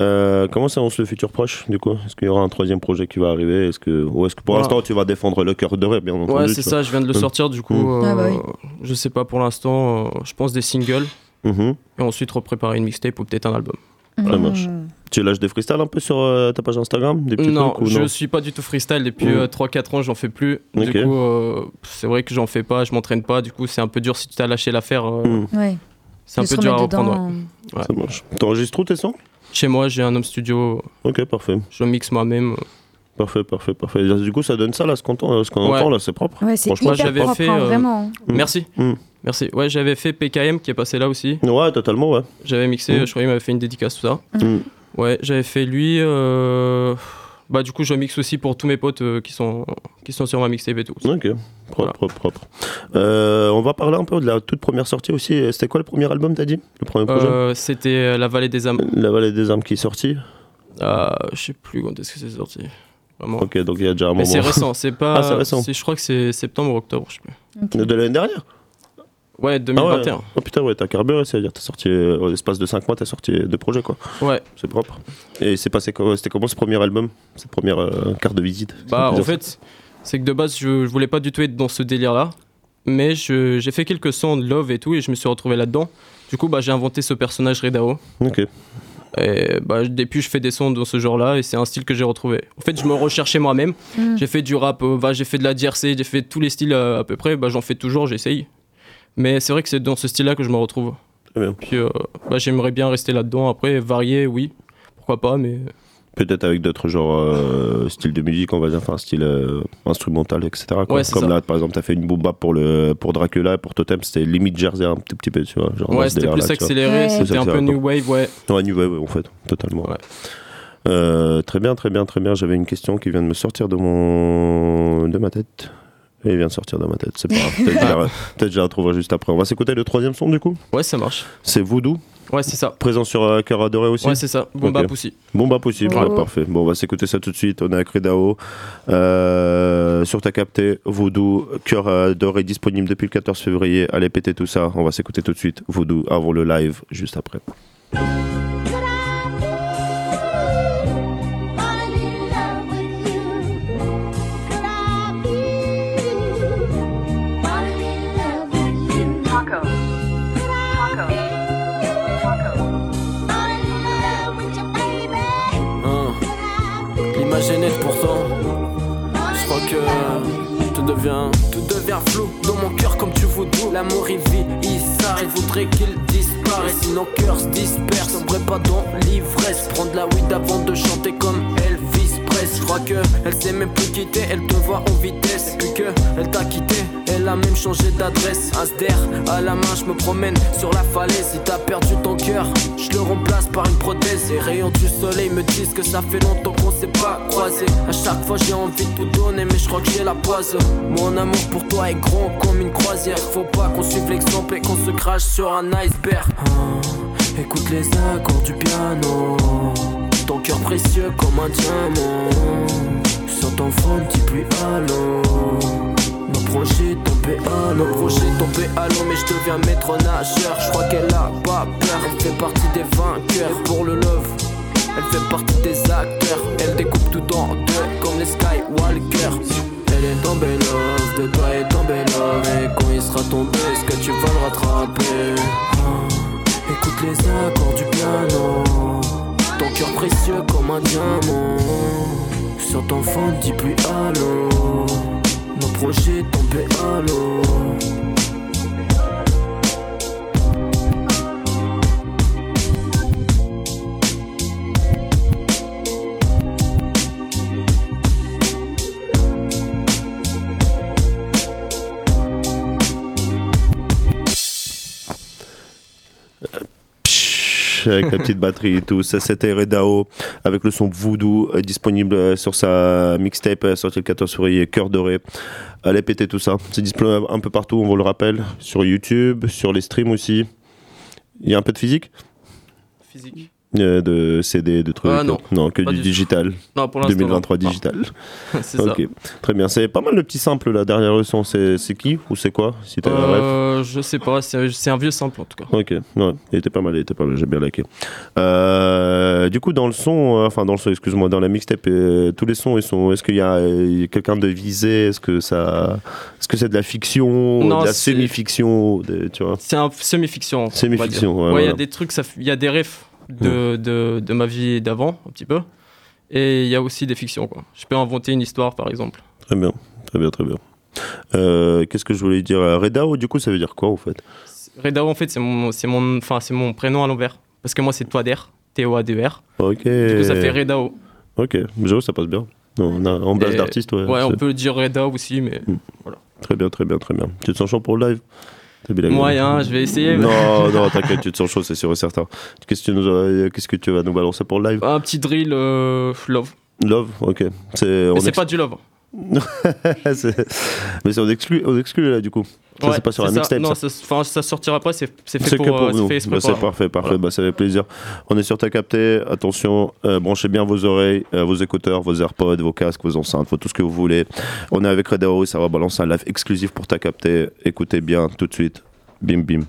Euh, comment s'annonce le futur proche, du coup? Est-ce qu'il y aura un troisième projet qui va arriver? Est-ce que, ou est-ce que pour Voilà. l'instant, tu vas défendre le cœur doré, bien entendu Ouais, c'est vois ça, je viens de le Mm. sortir du coup. Mm. Ah bah oui. euh, Je sais pas pour l'instant, euh, je pense des singles Mhm, et ensuite repréparer une mixtape ou peut-être un album. Ça marche. Tu lâches des freestyles un peu sur euh, ta page Instagram? Des petits Non, trucs ou je non? suis pas du tout freestyle depuis Mm. euh, 3-4 ans, j'en fais plus. Du coup, euh, c'est vrai que j'en fais pas, je m'entraîne pas. Du coup, c'est un peu dur si tu t'as lâché l'affaire. euh. Ouais. C'est un peu dur à reprendre. dedans. ouais. Ouais. Ça marche. T'enregistres où tes sons? Chez moi, j'ai un home studio, Ok, parfait. je mixe moi-même. Parfait, parfait, parfait. Du coup, ça donne ça, là, ce qu'on entend, ce qu'on Ouais. entend, là, c'est propre. Ouais, c'est Franchement, hyper j'avais propre, fait, hein, vraiment. Merci. Mm. Merci. Ouais, j'avais fait PKM qui est passé là aussi. Ouais, totalement, ouais. J'avais mixé, Mm. je crois qu'il m'avait fait une dédicace, tout ça. Mm. Ouais, j'avais fait lui. euh, Bah, du coup, je mixe aussi pour tous mes potes euh, qui, sont... qui sont sur ma mixtape et tout. Ok, propre, Voilà. propre, propre. Euh, on va parler un peu de la toute première sortie aussi. C'était quoi le premier album, t'as dit? Le premier projet? Euh, C'était La Vallée des âmes. La Vallée des Armes qui est sorti. Euh, je sais plus quand est-ce que c'est sorti. Vraiment. Ok, donc il y a déjà un moment. Mais c'est récent, c'est pas. Ah, c'est récent. Je crois que c'est septembre ou octobre, je sais plus. De l'année dernière? Ouais, Ah 2021. ouais. Oh putain, ouais, t'as carburé, c'est-à-dire t'as sorti, euh, en l'espace de 5 mois, t'as sorti deux projets, quoi. ouais. C'est propre. Et c'est passé C'était comment ce premier album? Cette première euh, carte de visite? Bah, en fait, c'est que de base, je, je voulais pas du tout être dans ce délire-là. Mais je- j'ai fait quelques sons de love et tout, et je me suis retrouvé là-dedans. Du coup, bah, j'ai inventé ce personnage Redao. Ok. Et bah, depuis, je fais des sons dans ce genre-là, et c'est un style que j'ai retrouvé. En fait, je me recherchais moi-même. Mm. J'ai fait du rap, euh, bah, j'ai fait de la DRC, j'ai fait tous les styles euh, à peu près. Bah, J'en fais toujours, j'essaye. Mais c'est vrai que c'est dans ce style-là que je me retrouve. Très bien. Puis euh, bah, j'aimerais bien rester là-dedans. Après, varier, oui. Pourquoi pas, mais. Peut-être avec d'autres genres, euh, styles de musique, on va dire, enfin, style euh, instrumental, etc. quoi. Ouais, Comme ça. là, par exemple, t'as fait une boom bap pour, le, pour Dracula et pour Totem, c'était limite Jersey un tout petit peu, tu vois. Genre Ouais, c'était plus accéléré, Ouais. c'était un peu new wave, ouais. Ouais, New Wave, en fait, totalement. Ouais. Euh, très bien, très bien, très bien. J'avais une question qui vient de me sortir de mon de ma tête. Et il vient de sortir de ma tête, c'est pas grave. Peut-être que je la- je retrouverai juste après. On va s'écouter le troisième son du coup? Ouais, ça marche. C'est Voodoo, Ouais, c'est ça. présent sur euh, Cœur Adoré aussi? Ouais, c'est ça. Bomba Ok. Pussy. Bon bah possible, Oh. ouais, parfait. Bon, on va s'écouter ça tout de suite. On est à Credao. Euh, sur ta capté, Voodoo, Cœur Adoré disponible depuis le 14 février. Allez péter tout ça. On va s'écouter tout de suite Voodoo avant le live juste après. Tout devient, flou dans mon cœur comme tu voudou. L'amour il vit, il s'arrête, voudrait qu'il disparaisse. Si nos cœurs se dispersent, sombre pas dans l'ivresse. Prendre la weed avant de chanter comme Elvis Presley. Je crois que elle s'est même plus quittée, elle te voit en vitesse. Puis que elle t'a quitté, elle a même changé d'adresse. Asder à la main, je me promène sur la falaise. Si t'as perdu ton cœur, je le remplace par une prothèse. Les rayons du soleil me disent que ça fait longtemps qu'on s'est pas croisés. À chaque fois j'ai envie de tout donner, mais je crois que j'ai la poise. Mon amour pour toi est grand comme une croisière. Faut pas qu'on suive l'exemple et qu'on se crache sur un iceberg. Ah, écoute les accords du piano. Ton cœur précieux comme un diamant. Sans ton phone, dis plus allô. Non projet tombé à l'eau. Nos projets tombés à l'eau, mais je deviens maître nageur. Je crois qu'elle a pas peur, elle fait partie des vainqueurs. Pour le love, elle fait partie des acteurs. Elle découpe tout en deux, comme les Skywalker. Elle est tombée love, de toi est tombée love. Et quand il sera tombé, est-ce que tu vas le rattraper? Ah, écoute les accords du piano. Ton cœur précieux comme un diamant. Sur ton fond, dis plus allô. Nos projets tombés à l'eau. Avec la petite batterie et tout. Ça, c'était Redao avec le son Voodoo euh, disponible euh, sur sa mixtape euh, sortie le 14 février, Cœur Doré. Allez péter tout ça. C'est disponible un peu partout, on vous le rappelle, sur YouTube, sur les streams aussi. Il y a un peu de physique? Physique. Euh, de CD, de trucs Ah, non. que Pas du digital. Non, pour l'instant, 2023 non. digital. C'est ça. très bien. C'est pas mal de petits samples là derrière le son. C'est qui ou c'est quoi Si Euh, je sais pas, c'est un vieux simple en tout cas. Ok, ouais, il était pas mal, il était pas mal, j'ai bien liké. Euh, du coup, dans le son, euh, enfin dans le son, excuse-moi, dans la mixtape, euh, tous les sons, ils sont. Est-ce qu'il y a euh, quelqu'un de visé? Est-ce que ça, est-ce que c'est de la fiction, Non, de la semi-fiction, de- tu vois? C'est un semi-fiction. Semi-fiction, ouais, Ouais, il y a des trucs, il y a des refs de, de, de ma vie d'avant, un petit peu. Et il y a aussi des fictions, quoi. Je peux inventer une histoire, par exemple. Très bien, très bien, très bien. Euh, Qu'est-ce que je voulais dire? Euh, Redao, du coup, ça veut dire quoi, en fait? Redao, en fait, c'est mon, mon, enfin, c'est mon prénom à l'envers. Parce que moi, c'est Toader, T-O-A-D-E-R. Ok. Du coup, ça fait Redao. Ok, j'avoue, ça passe bien. On a en base d'artiste, ouais. Ouais, on peut dire Redao aussi, mais voilà. Très bien, très bien, très bien. Tu te sens chaud pour le live? Moyen, je vais essayer. mais- Non, non, t'inquiète, tu te sens chaud, c'est sûr et certain. Qu'est-ce que tu, nous qu'est-ce que tu vas nous balancer pour le live? Un petit drill euh, love. Love, ok. C'est, Mais on c'est ex- pas du love. Mais c'est on exclut, on exclut là du coup. Ça Ouais, c'est pas sur la mixtape. Non, ça. ça, sortira après, c'est fait C'est pour, que pour euh, c'est nous. Bah, c'est parfait, parfait. Voilà. Bah, ça fait plaisir. On est sur ta capté. Attention, euh, branchez bien vos oreilles, euh, vos écouteurs, vos AirPods, vos casques, vos enceintes, tout ce que vous voulez. On est avec Red Arrow, ça va balancer un live exclusif pour ta capté. Écoutez bien tout de suite. Bim bim.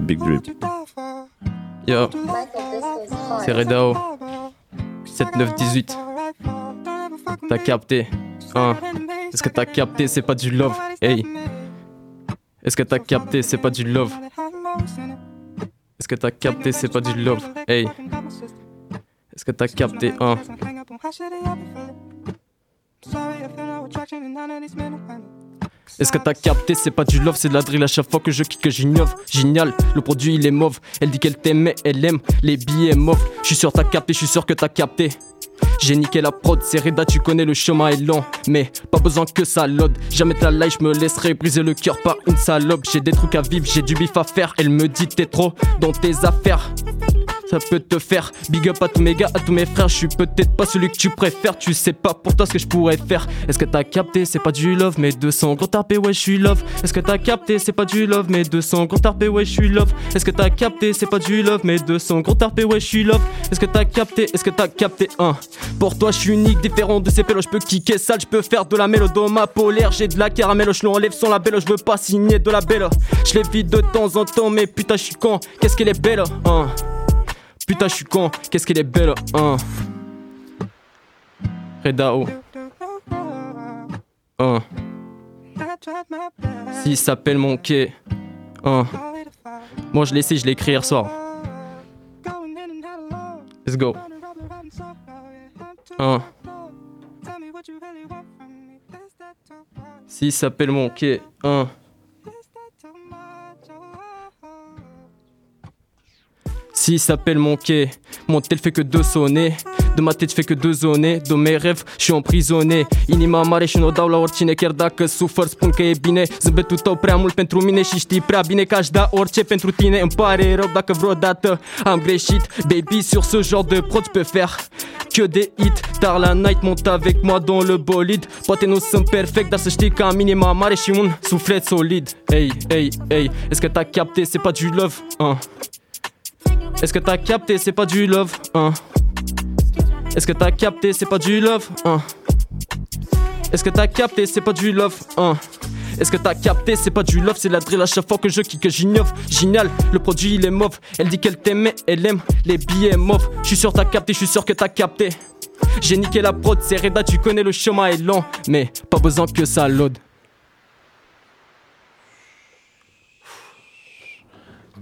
Big drip. Yo, c'est Redao. 7918. T'as capté. Hein. Est-ce que t'as capté, c'est pas du love? Hey. Est-ce que t'as capté, c'est pas du love? Est-ce que t'as capté, c'est pas du love? Hey. Est-ce que t'as capté, hein? Est-ce que t'as capté, c'est pas du love, c'est de la drill à chaque fois que je kick que j'innove. Génial, le produit il est mauve. Elle dit qu'elle t'aimait, elle aime les billets mauves. Je suis sûr t'as capté, je suis sûr que t'as capté. J'ai niqué la prod, c'est Reda, tu connais le chemin est lent. Mais pas besoin que ça lode. Jamais ta life, je me laisserai briser le cœur par une salope. J'ai des trucs à vivre, j'ai du bif à faire. Elle me dit t'es trop dans tes affaires. Ça peut te faire big up à tous mes gars, à tous mes frères. Je suis peut-être pas celui que tu préfères. Tu sais pas pour toi ce que je pourrais faire. Est-ce que t'as capté, c'est pas du love, mais 200 gros tarpé, ouais, je suis love. Est-ce que t'as capté, c'est pas du love, mais 200 gros tarpé, ouais, je suis love. Est-ce que t'as capté, c'est pas du love, mais 200 gros tarpé, ouais, je suis love. Est-ce que t'as capté, est-ce que t'as capté? Un Pour toi, je suis unique, différent de ces pélos. Je peux kicker sale, je peux faire de la mélodoma polaire. J'ai de la caramel, je l'enlève sans la belle. Je veux pas signer de la belle. Je les de temps en temps, mais putain, je suis con. Qu'est-ce qu'elle est belle, hein Putain, je suis con, qu'est-ce qu'elle est belle, hein. Redao. Hein. S'il s'appelle mon quai. Hein. Moi, je l'ai essayé, je l'ai écrit hier soir. Let's go. Hein. S'il s'appelle mon quai. Hein. S'il s'appelle mon quai, mon tel fait que deux sonner. De ma tête fait que deux zoner, de mes rêves je suis emprisonné. Inima mare și nu o dau la oricine chiar dacă sufăr Spun că e bine, zâmbetul tău prea mult pentru mine Și știi prea bine că aș da orice pentru tine. Îmi pare rău dacă vreodată am greșit. Baby sur ce genre de prod peux faire que des hits Tard la night monte avec moi dans le bolide. Poate nu sunt perfect, dar să știi că am inima mare și un suflet solid. Hey, hey, hey, est-ce que t'as capté, c'est pas du love, hein? Est-ce que t'as capté, c'est pas du love, hein? Est-ce que t'as capté, c'est pas du love, hein? Est-ce que t'as capté, c'est pas du love, hein? Est-ce que t'as capté C'est pas du love, c'est la drill à chaque fois que je kick, que. Génial, le produit il est mauve. Elle dit qu'elle t'aimait, elle aime les billets mauves. Je suis sûr t'as capté, je suis sûr que t'as capté. J'ai niqué la prod, c'est Reda, tu connais le chemin est lent. Mais pas besoin que ça load.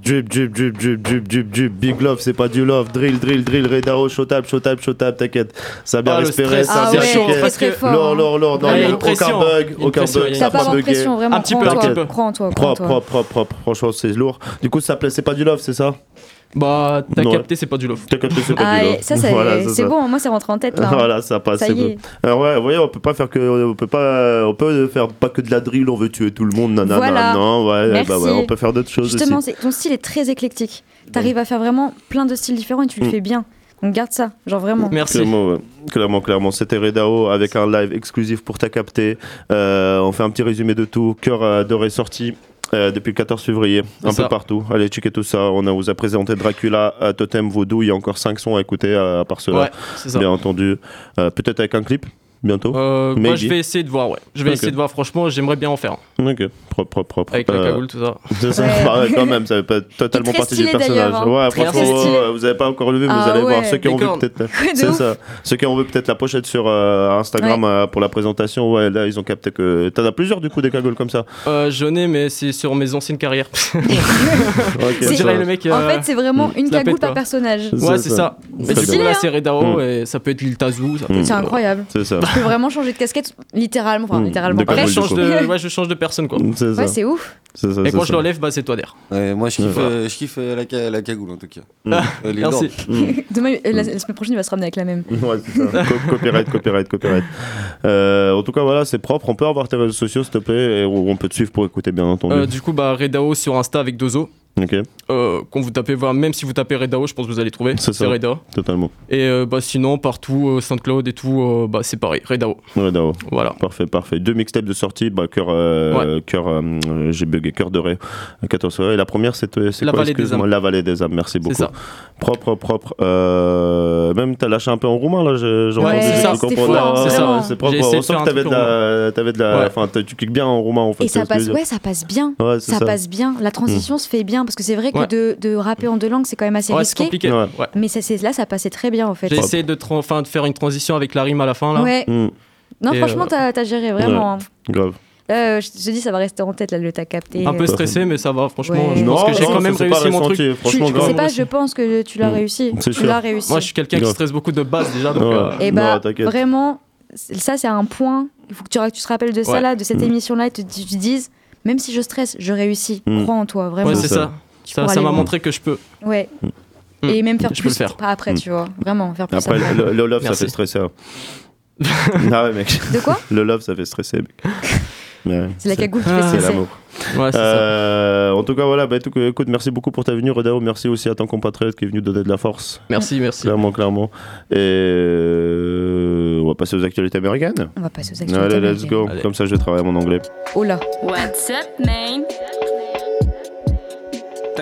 Drip, drip, drip, drip, drip, drip, drip. Big love, c'est pas du love. Drill, drill, drill. Redao, showtap, showtap, showtap. T'inquiète. Ça a bien Ah, respiré. Ça a Ah bien ouais, hein. lourd, lourd. Non, Ah, pression. aucun bug. Aucun pression, bug. a pas Ça a avoir bugué. Un petit peu, un petit peu. Prends en toi, prends en Propre, propre, propre, propre. Franchement, c'est lourd. Du coup, ça plaît. C'est pas du love, c'est ça Bah, t'as Ouais. capté, c'est pas du love. T'as capté, c'est pas Ah, du love. ça, c'est Voilà, c'est ça. bon, moi, c'est rentré en tête là. Voilà, ça passe. Ça y bon. est. Alors ouais, vous voyez, on peut pas faire que, on peut pas, on peut faire pas que de la drill, on veut tuer tout le monde, nanana, Voilà. non, ouais, Merci. bah ouais, on peut faire d'autres choses Justement, aussi. ton style est très éclectique. T'arrives à faire vraiment plein de styles différents et tu le Mm. fais bien. Donc garde ça, genre vraiment. Merci. Clairement, ouais. clairement, clairement. C'était Redao avec un live exclusif pour ta capter. Euh, on fait un petit résumé de tout. Cœur euh, doré sorti. Euh, depuis le 14 février, un ça. peu partout. Allez, checker tout ça. On a, vous a présenté Dracula, euh, Totem, Voodoo. Il y a encore 5 sons à écouter à part cela. Ouais. Bien entendu. Euh, Peut-être avec un clip bientôt. Euh, moi, je vais essayer de voir, ouais. Je vais essayer de voir, franchement, j'aimerais bien en faire. Ok, propre, propre, propre. Avec la Euh, cagoule, tout ça. C'est ça, Ouais. Bah ouais, quand même, ça fait pas totalement partie du personnage. hein. Ouais, Très franchement, ouais, vous avez pas encore levé, vous Ah allez voir ouais. ceux qui ont vu peut-être. C'est ça. Ceux qui ont vu peut-être la pochette sur euh, Instagram euh, pour la présentation, ouais, là ils ont capté que t'en as plusieurs du coup des cagoules comme ça. Euh, J'en ai, mais c'est sur mes anciennes carrières. Ok, On C'est- dirait ça- le mec. En euh, fait, c'est vraiment une la cagoule par personnage. Ouais, c'est ça. C'est Mais stylé, là, hein. c'est Redao Mm. et ça peut être Lil Tazou. Mm. C'est incroyable. C'est ça. Tu peux vraiment changer de casquette littéralement. Enfin, Mm. littéralement. Après, je change de personne quoi. C'est ça. Ouais, c'est ouf. C'est ça, Et c'est quand je l'enlève, bah c'est toi d'air. Ouais, moi, je kiffe, euh, je kiffe euh, la, ca- la cagoule en tout cas. Mm. Euh, Merci. Mm. Demain, euh, la, la semaine prochaine, il va se ramener avec la même. Ouais, c'est ça. Co- copyright, copyright, copyright. Euh, en tout cas, voilà, c'est propre. On peut avoir tes réseaux sociaux, s'il te plaît, et on peut te suivre pour écouter, bien entendu. Euh, du coup, bah Redao sur Insta avec Dozo. Ok, Euh, quand vous tapez, voilà, même si vous tapez Redao, je pense que vous allez trouver. C'est ça. C'est Reda. totalement. Et euh, bah sinon, partout, euh, SoundCloud et tout, euh, bah c'est pareil, Redao. Redao. Voilà. Parfait, parfait. Deux mixtapes de sortie, bah, cœur, euh, cœur, euh, j'ai bugué, cœur doré, 14 soirées. Et la première, c'est La quoi, Vallée des excuse-moi âmes. La vallée des âmes, merci beaucoup. ça. Propre, propre. Euh, même, t'as lâché un peu en roumain, là, j'ai, Ouais, entendu. c'est ça. Ah, c'est ça. C'est propre. On de sent que t'avais de la, de Ouais. enfin, tu kicks bien en roumain, en fait. Et c'est ça passe, ouais, ça passe bien. Ouais, c'est ça, ça. passe bien. La transition se fait bien parce que c'est vrai que Ouais. de, de rapper en deux langues, c'est quand même assez Ouais, c'est risqué. compliqué. Ouais. Mais ça, là, ça passait très bien en fait. J'ai essayé de, tra- enfin, de faire une transition avec la rime à la fin là. Ouais. Mm, Non, Et, franchement, euh, t'as géré vraiment. hein. grave. Là, euh, je te dis, ça va rester en tête, là, le t'as capté. Un peu stressé, mais ça va, franchement. Ouais. Je pense Non, que j'ai quand même réussi mon truc. Tu, Franchement, tu grave. sais pas, je pense que tu l'as Mm. réussi. Tu l'as réussi. Moi, je suis quelqu'un qui stresse beaucoup de base déjà, donc. Ouais. euh, Et Non, bah, t'inquiète. vraiment, ça, c'est un point. Il faut que tu, tu te rappelles de ça, Ouais. là, de cette Mm. émission-là, et te, tu te dises, même si je stresse, je réussis. Mm. Crois en toi, vraiment. Ouais, C'est ça. ça. Ça m'a montré que je peux. Ouais. Mm. Et même faire Je peux plus le faire. pas après, tu vois. Vraiment, faire plus Après, après. le, le love, ça fait stresser. hein. ah ouais, mec. De quoi? Le love, ça fait stresser, mec. Ouais, C'est la cagoule qui Ah, fait C'est stresser. l'amour. Ouais. Euh, en tout cas, voilà, bah, tout- écoute, merci beaucoup pour ta venue, Rodao. Merci aussi à ton compatriote qui est venu donner de la force. Merci, merci. Clairement, clairement. Et euh, on va passer aux actualités américaines. On va passer aux actualités. Allez, let's go. Allez. Comme ça, je vais travailler mon anglais. Oh là. What's up, man?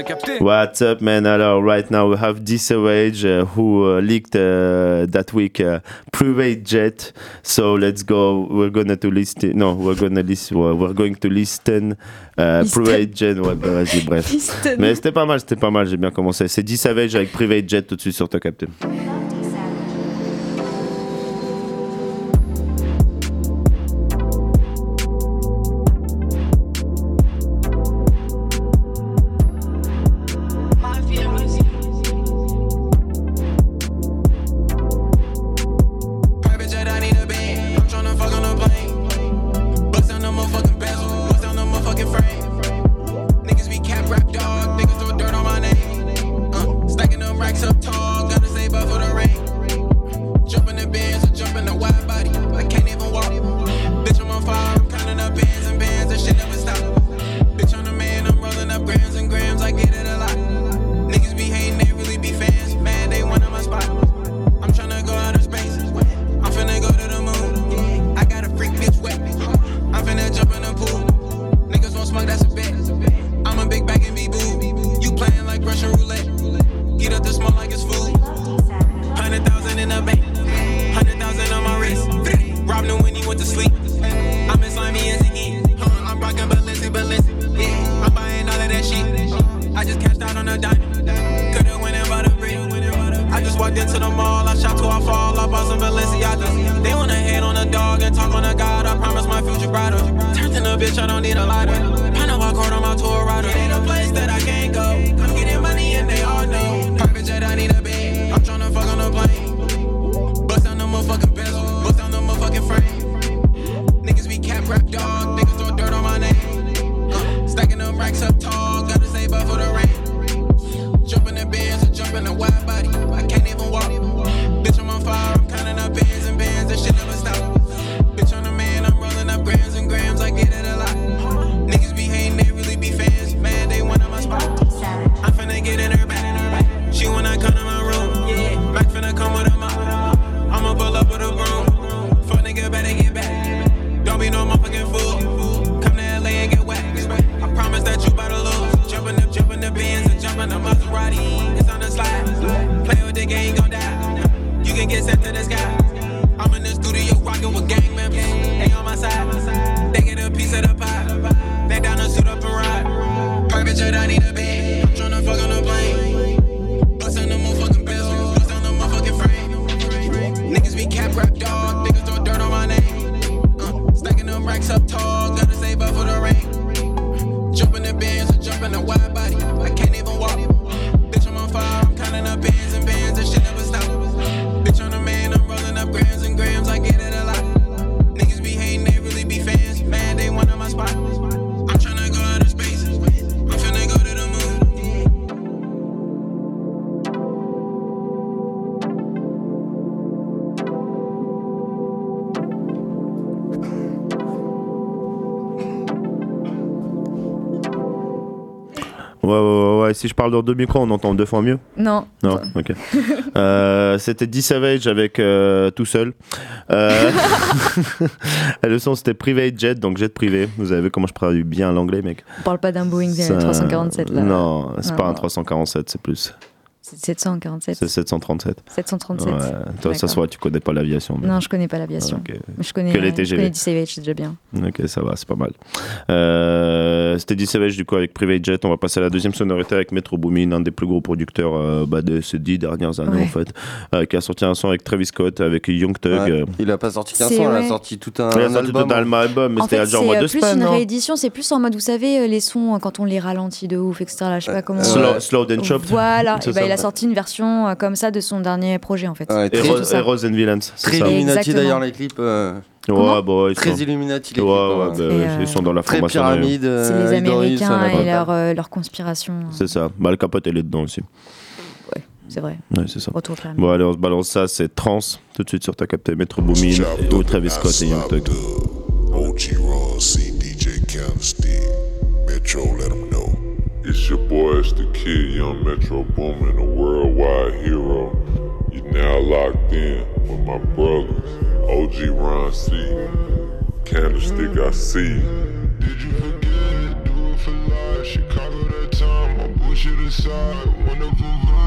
T'as capté What's up, man? Alors, right now we have Disawage uh, who uh, leaked uh, that week uh, private jet. So let's go. We're gonna to listen. No, we're gonna listen. We're going to listen. Uh, private jet. Ouais, bah, vas-y, bref. Listen. Mais c'était pas mal, c'était pas mal. J'ai bien commencé. C'est Disavage avec private jet tout de suite sur ta capté. Si je parle dans deux micros, on entend deux fois mieux Non. Non, ok. Euh, C'était D-Savage avec euh, Tout Seul. Euh, le son, c'était Private Jet, donc jet privé. Vous avez vu comment je traduis bien l'anglais, mec On parle pas d'un Boeing Ça- 347 là. Non, c'est Non, pas un non. 347, c'est plus. C'est 747. C'est 737. 737. Ouais, toi, ça voit, tu connais pas l'aviation. mais- Non, je connais pas l'aviation. Je connais, Que les euh, je TGV. connais D-Savage, c'est déjà bien. Ok, ça va, c'est pas mal. Euh, C'était D-Savage du coup avec Private Jet. On va passer à la deuxième sonorité avec Metro Boomin, un des plus gros producteurs euh, bah, de ces dix dernières années Ouais. en fait, euh, qui a sorti un son avec Travis Scott, avec Young Thug. Ouais. Il a pas sorti qu'un C'est- son, il a sorti tout un, Il a un sorti album. tout un album, mais En c'était genre en c'est mode euh, deux plus semaines, une non réédition, c'est plus en mode, vous savez, les sons quand on les ralentit de ouf, etc. Là, je sais pas comment. Slow- Slowed and Chopped. Voilà, C'est et bah, ça. il a sorti une version euh, comme ça de son dernier projet en fait. Ouais, Et très- Rose, et Rose and Villains, Très ça. Illuminati d'ailleurs les clips. euh, Ouais, bah, ils Très sont- Illuminati les Ouais, clips. ouais, hein. bah, euh, ils sont dans la Très formation. pyramide. euh, C'est les euh, Américains et leur, euh, leur conspiration. C'est ça. Bah, le capote, elle est dedans aussi. C'est vrai. Ouais, c'est ça. Retour. Bon, allez, on se balance ça, c'est Trans, tout de suite sur ta capté Metro Boomin, et ou Travis Scott et Young Thug. OG Raw, C, DJ Candlestick, Metro, let them know. It's your boy, it's the kid, Young Metro Boomin, a worldwide hero. You're now locked in with my brothers, OG Ron C, Candlestick, I see. Did you forget? Do it for life, Chicago that time, my bullshit aside. Wonderful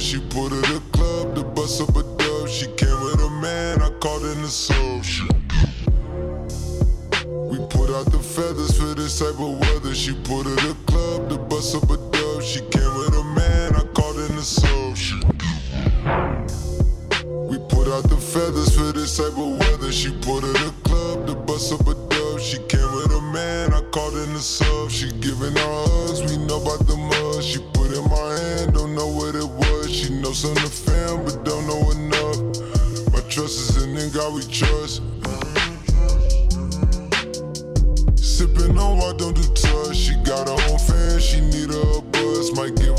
She put her the club to bust up a dub. She came with a man, I called in the sub. She we put out the feathers for this type of weather. She put her the club to bust up a dub. She came with a man, I called in the sub. She we put out the feathers for this type of weather. She put her the club to bust up a dub. She came with a man, I called in the sub. She giving her of the fam, but don't know enough. My trust is in the God we trust. Sipping on why don't do touch. She got her own fan, she need a buzz. Might give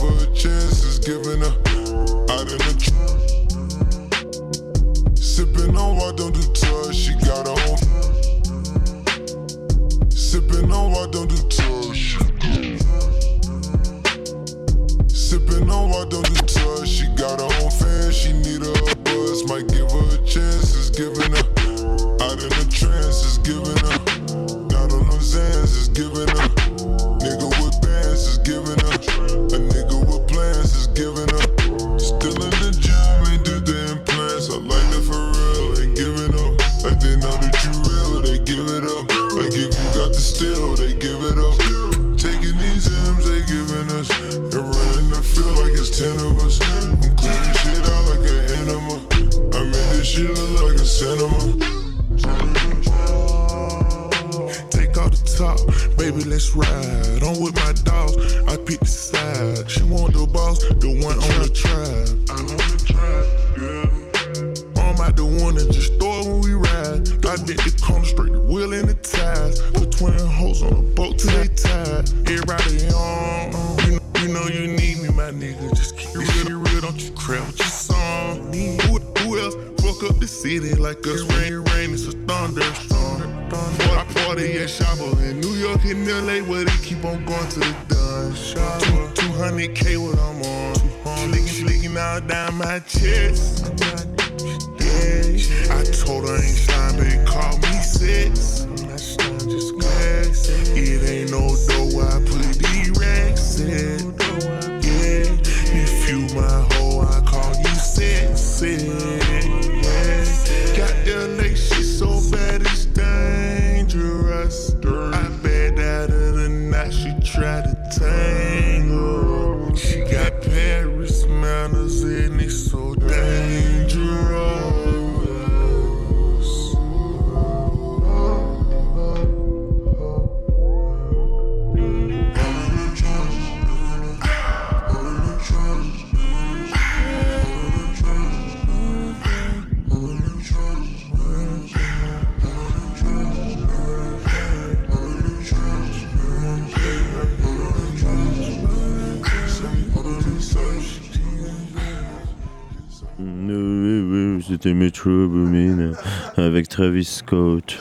Travis Scott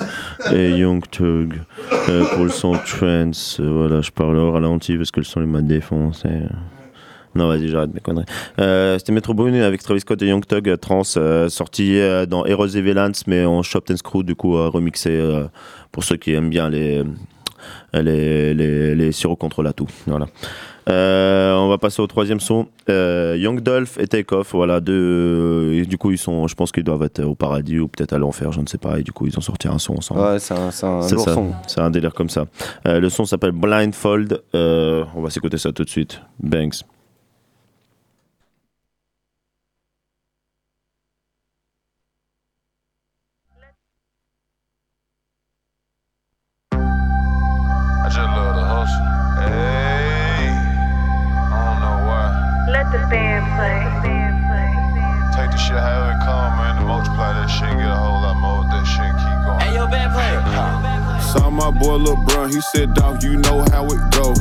et Young Thug euh, pour le son Trance. Euh, voilà, je parle au ralenti parce que le son il m'a défoncé. Non, vas-y, j'arrête mes conneries. Euh, C'était Metro avec Travis Scott et Young Thug, euh, Trans, sorti dans Heroes et Villains, mais en Chopped and Screw, du coup, remixé pour ceux qui aiment bien les, les, les, les sirops contre l'atout. Voilà. Euh, on va passer au troisième son. Euh, Young Dolph et Take Off. Voilà, deux, et du coup, ils sont, je pense qu'ils doivent être au paradis ou peut-être à l'enfer, je ne sais pas. Et du coup, ils ont sorti un son ensemble. Ouais, c'est un, c'est un lourd ça. son. C'est un délire comme ça. Euh, le son s'appelle Blindfold. Euh, on va s'écouter ça tout de suite. Banks. My boy Lil Bruh, he said, Dog, you know how it go.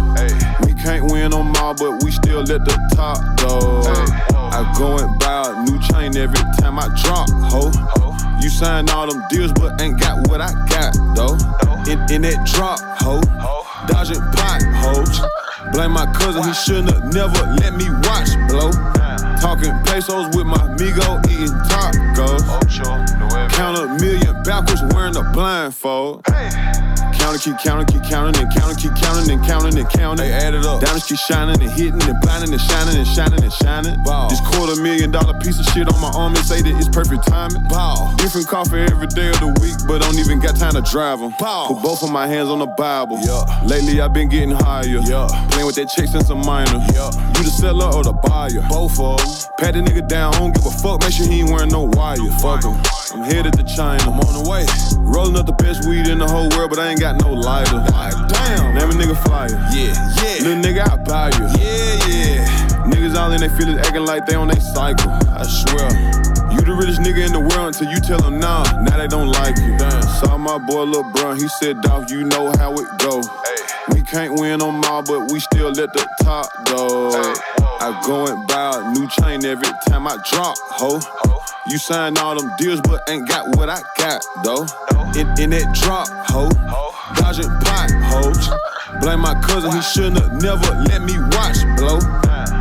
We can't win them all, but we still at the top, though. I go and buy a new chain every time I drop, ho. ho. You sign all them deals, but ain't got what I got, though. In, in that drop, ho. ho. Dodging potholes. Blame my cousin, he shouldn't have never let me watch, blow. Talking pesos with my amigo, eating tacos. Count a million backwards wearing a blindfold. Counting, keep counting, keep counting, and counting, keep counting, and counting, and counting. They add it up. Diamonds keep shining and hitting and blinding and shining and shining and shining. Wow. This quarter million dollar piece of shit on my arm and say that it's perfect timing. Wow. Different car for every day of the week, but don't even got time to drive them. Put both of my hands on the Bible. Yeah. Lately I've been getting higher. Yeah. Playing with that check since I'm minor. Yeah. You the seller or the buyer? Both of them. Pat the nigga down, don't give a fuck. Make sure he ain't wearing no wire. Fuck him. I'm headed to China. I'm on the way. Rolling up the best weed in the whole world, but I ain't got no lighter. Damn. Name a nigga flyer. Yeah, yeah. Little nigga, I buy you. Yeah, yeah. Niggas all in they feelings acting like they on they cycle. I swear. You the realest nigga in the world until you tell them nah. Now they don't like you. Damn. Saw my boy Lil Bruh, he said, Dog, you know how it go. We can't win them all, but we still at the top, though. I go and buy a new chain every time I drop, ho. ho. You sign all them deals, but ain't got what I got, though. In, in that drop, ho. Dodging potholes. Blame my cousin, he shouldn't have never let me watch, blow.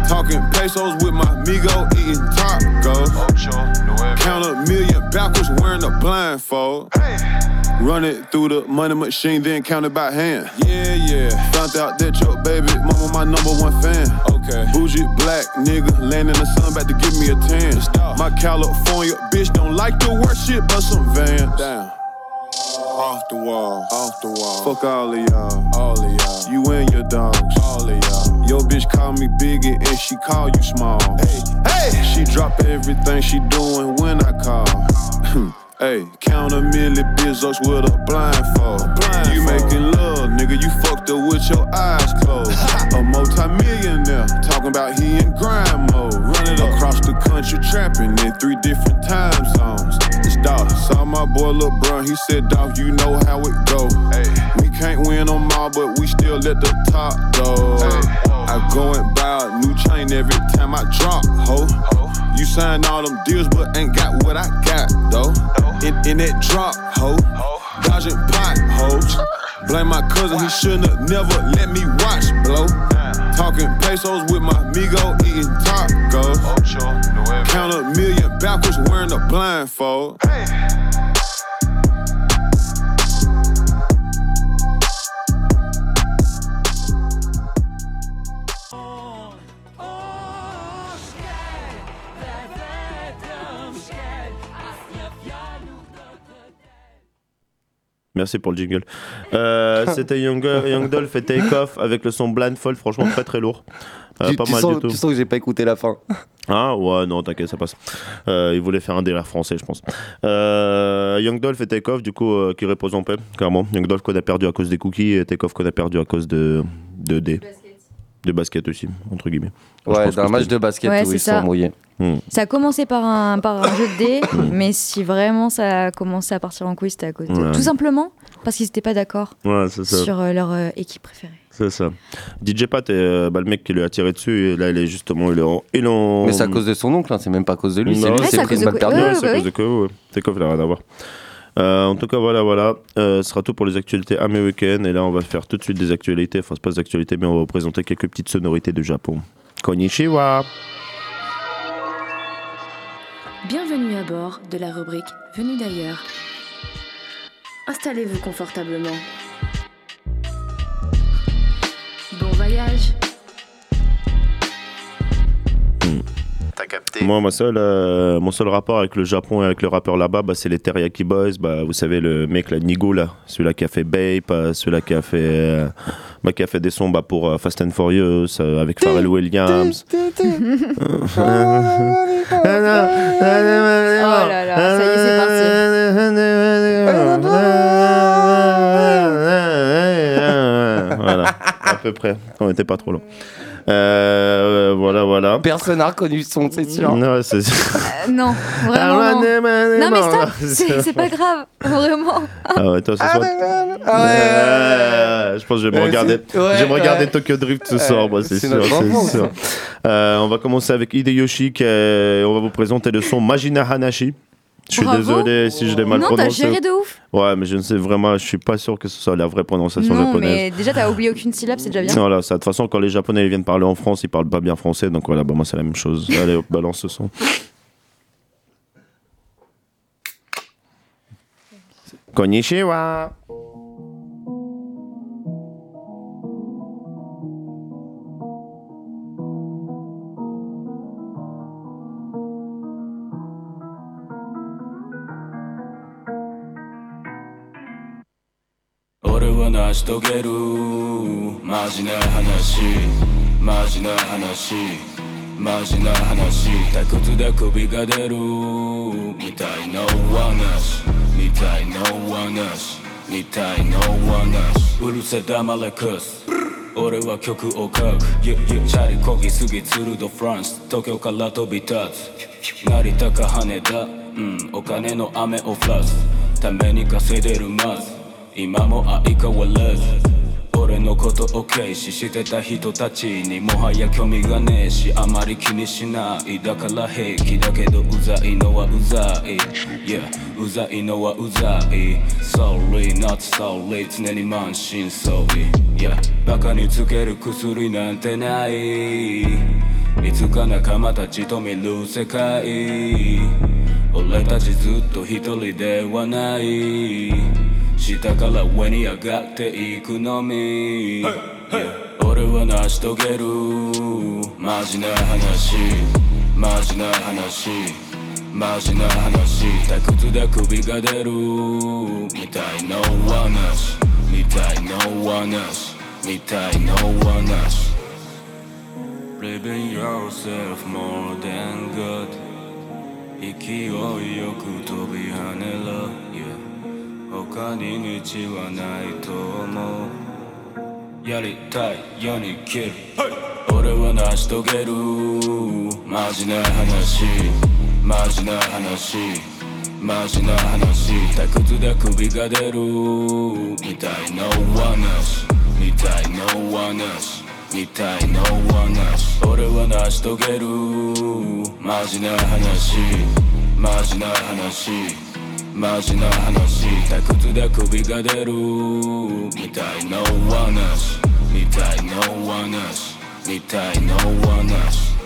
Talking pesos with my amigo, eating tacos. Oh, count a million backwards wearing a blindfold. Run it through the money machine, then count it by hand. Yeah, yeah. Found out that your baby mama my number one fan. Okay. Bougie black nigga, laying in the sun, about to give me a tan. My California bitch don't like to work shit, but some van. Down. Off the wall, off the wall. Fuck all of y'all, all of y'all. You and your dogs, all of y'all. Your bitch call me biggie and she call you small. Hey, hey. She drop everything she doing when I call. Hey, count a million bizzos with a blindfold. You making love, nigga, you fucked up with your eyes closed. a multi-millionaire, talking about he in grind mode. Running across the country, trapping in three different time zones. It's dog, saw my boy Lil Bruh, he said, dog, you know how it go. Hey. We can't win them all, but we still at the top, though. I go and buy a new chain every time I drop, ho. You sign all them deals, but ain't got what I got, though. In, in that drop, ho. Dodging potholes. Blame my cousin, he shouldn't have never let me watch, blow. Talking pesos with my amigo, eating tacos. Count a million backwards wearing a blindfold. Merci pour le jingle. Euh, C'était Young, Young Dolph et Take Off avec le son Blindfold, franchement très très lourd. Euh, Tu- pas tu mal sens- du tout. tu sens que j'ai pas écouté la fin. Ah ouais, non, t'inquiète, ça passe. Euh, il voulait faire un délire français, je pense. Euh, Young Dolph et Take Off, du coup, euh, qui reposent en paix, clairement. Young Dolph qu'on a perdu à cause des cookies et Take Off qu'on a perdu à cause de, de, des- de basket aussi, entre guillemets. Ouais, pense dans que un match de basket Ouais, où ils ça. sont mouillés. Hmm. Ça a commencé par un, par un jeu de dés, mais si vraiment ça a commencé à partir en couille, c'était à cause de. Ouais. Tout simplement parce qu'ils n'étaient pas d'accord Ouais, c'est ça. sur euh, leur euh, équipe préférée. C'est ça. DJ Pat, euh, bah, le mec qui lui a tiré dessus, et là, il est justement. Il est en, il est en- Mais c'est à cause de son oncle, hein, c'est même pas à cause de lui. C'est lui qui c'est s'est à pris cause une de balle quoi- perdue. Ouais, c'est à cause de quoi, il a rien à voir. Euh, en tout cas, voilà, voilà. Euh, ce sera tout pour les actualités américaines. Et là, on va faire tout de suite des actualités. Enfin, c'est pas des actualités, mais on va vous présenter quelques petites sonorités de Japon. Konnichiwa Bienvenue à bord de la rubrique Venu d'ailleurs. Installez-vous confortablement. Bon voyage. T'as capté Moi, ma seule, euh, mon seul rapport avec le Japon et avec le rappeur là-bas, bah, c'est les Teriyaki Boys. Bah, vous savez, le mec, là, Nigo, là, celui-là qui a fait Bape, euh, celui-là qui a fait, euh, bah, qui a fait des sons bah, pour euh, Fast and Furious euh, avec Pharrell Williams. Oh là là, ça y est, c'est voilà, à peu près. On était pas trop long. Euh, voilà, voilà. Personne n'a reconnu son, c'est sûr. Non, c'est Euh, non, vraiment. non. Non, mais stop, c'est c'est pas grave, vraiment. Ah ouais, toi ce soir. Ah Ouais, je pense que je vais me regarder. ouais, je vais me regarder ouais. Tokyo Drift ce soir, moi, c'est c'est sûr. sûr. Euh, on va commencer avec Hideyoshi, qui on va vous présenter le son Majina Hanashi. Je suis Bravo. désolé si je l'ai mal Non, t'as prononcé. géré de ouf. Ouais, mais je ne sais vraiment, je suis pas sûr que ce soit la vraie prononciation Non, japonaise. mais déjà, t'as oublié aucune syllabe, c'est déjà bien. Voilà, ça, de toute façon, quand les Japonais ils viennent parler en France, ils parlent pas bien français, donc voilà, bah, moi c'est la même chose. Allez, hop, balance ce son. Konnichiwa. し遂げる。マジな話。マジな話。マジな話。退屈で首が出る。みたいな話。みたいな話。みたいな話。うるせ黙れクス。俺は曲を書く。チャリこぎすぎツルドフランス。東京から飛び立つ。成田か羽田。うん。お金の雨を降らす。ために稼いでるまず。今も相変わらず。俺のことを軽視してた人たちにもはや興味がねえしあまり気にしない。だから平気だけどうざいのはうざい。Yeah うざいのはうざい。Sorry not sorry 常に満身創痍。Yeah バカにつける薬なんてない。いつか仲間たちと見る世界。俺たちずっと一人ではない。下から上に上がっていくのみ、Yeah 俺は成し遂げる。マジな話。マジな話。マジな話。退屈で首が出る。みたいな話みたいな話みたいな話 Living yourself more than good 勢いよく飛び跳ねろ、他に道はないと思う。やりたいように切る、俺は成し遂げる。マジな話。マジな話。マジな話。退屈で首が出る。みたいな話みたいな話みたいな話俺は成し遂げる。マジな話。マジな話マジな話。退屈で首が出る。みたいな話みたいな話みたいな話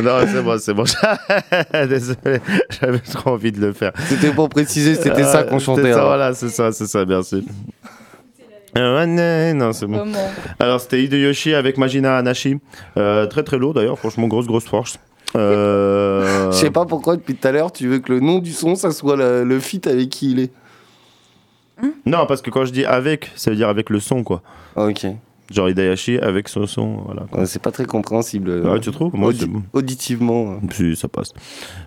Non, c'est bon, c'est bon. Désolé, j'avais trop envie de le faire. C'était pour préciser, c'était ça qu'on chantait, c'était ça, hein. Voilà, c'est ça, c'est ça, merci. Euh, ouais, non, non, c'est bon. Alors, c'était Hideyoshi avec Majina Anashi. Euh, très très lourd d'ailleurs, franchement, grosse grosse force. Euh... Je sais pas pourquoi depuis tout à l'heure tu veux que le nom du son ça soit le, le feat avec qui il est. Non, parce que quand je dis avec, ça veut dire avec le son, quoi. Ok. Genre Hideyoshi avec son son, voilà. Ouais, c'est pas très compréhensible. Ah, tu trouves Moi, Audi- bon. Auditivement. hein. Si, ça passe.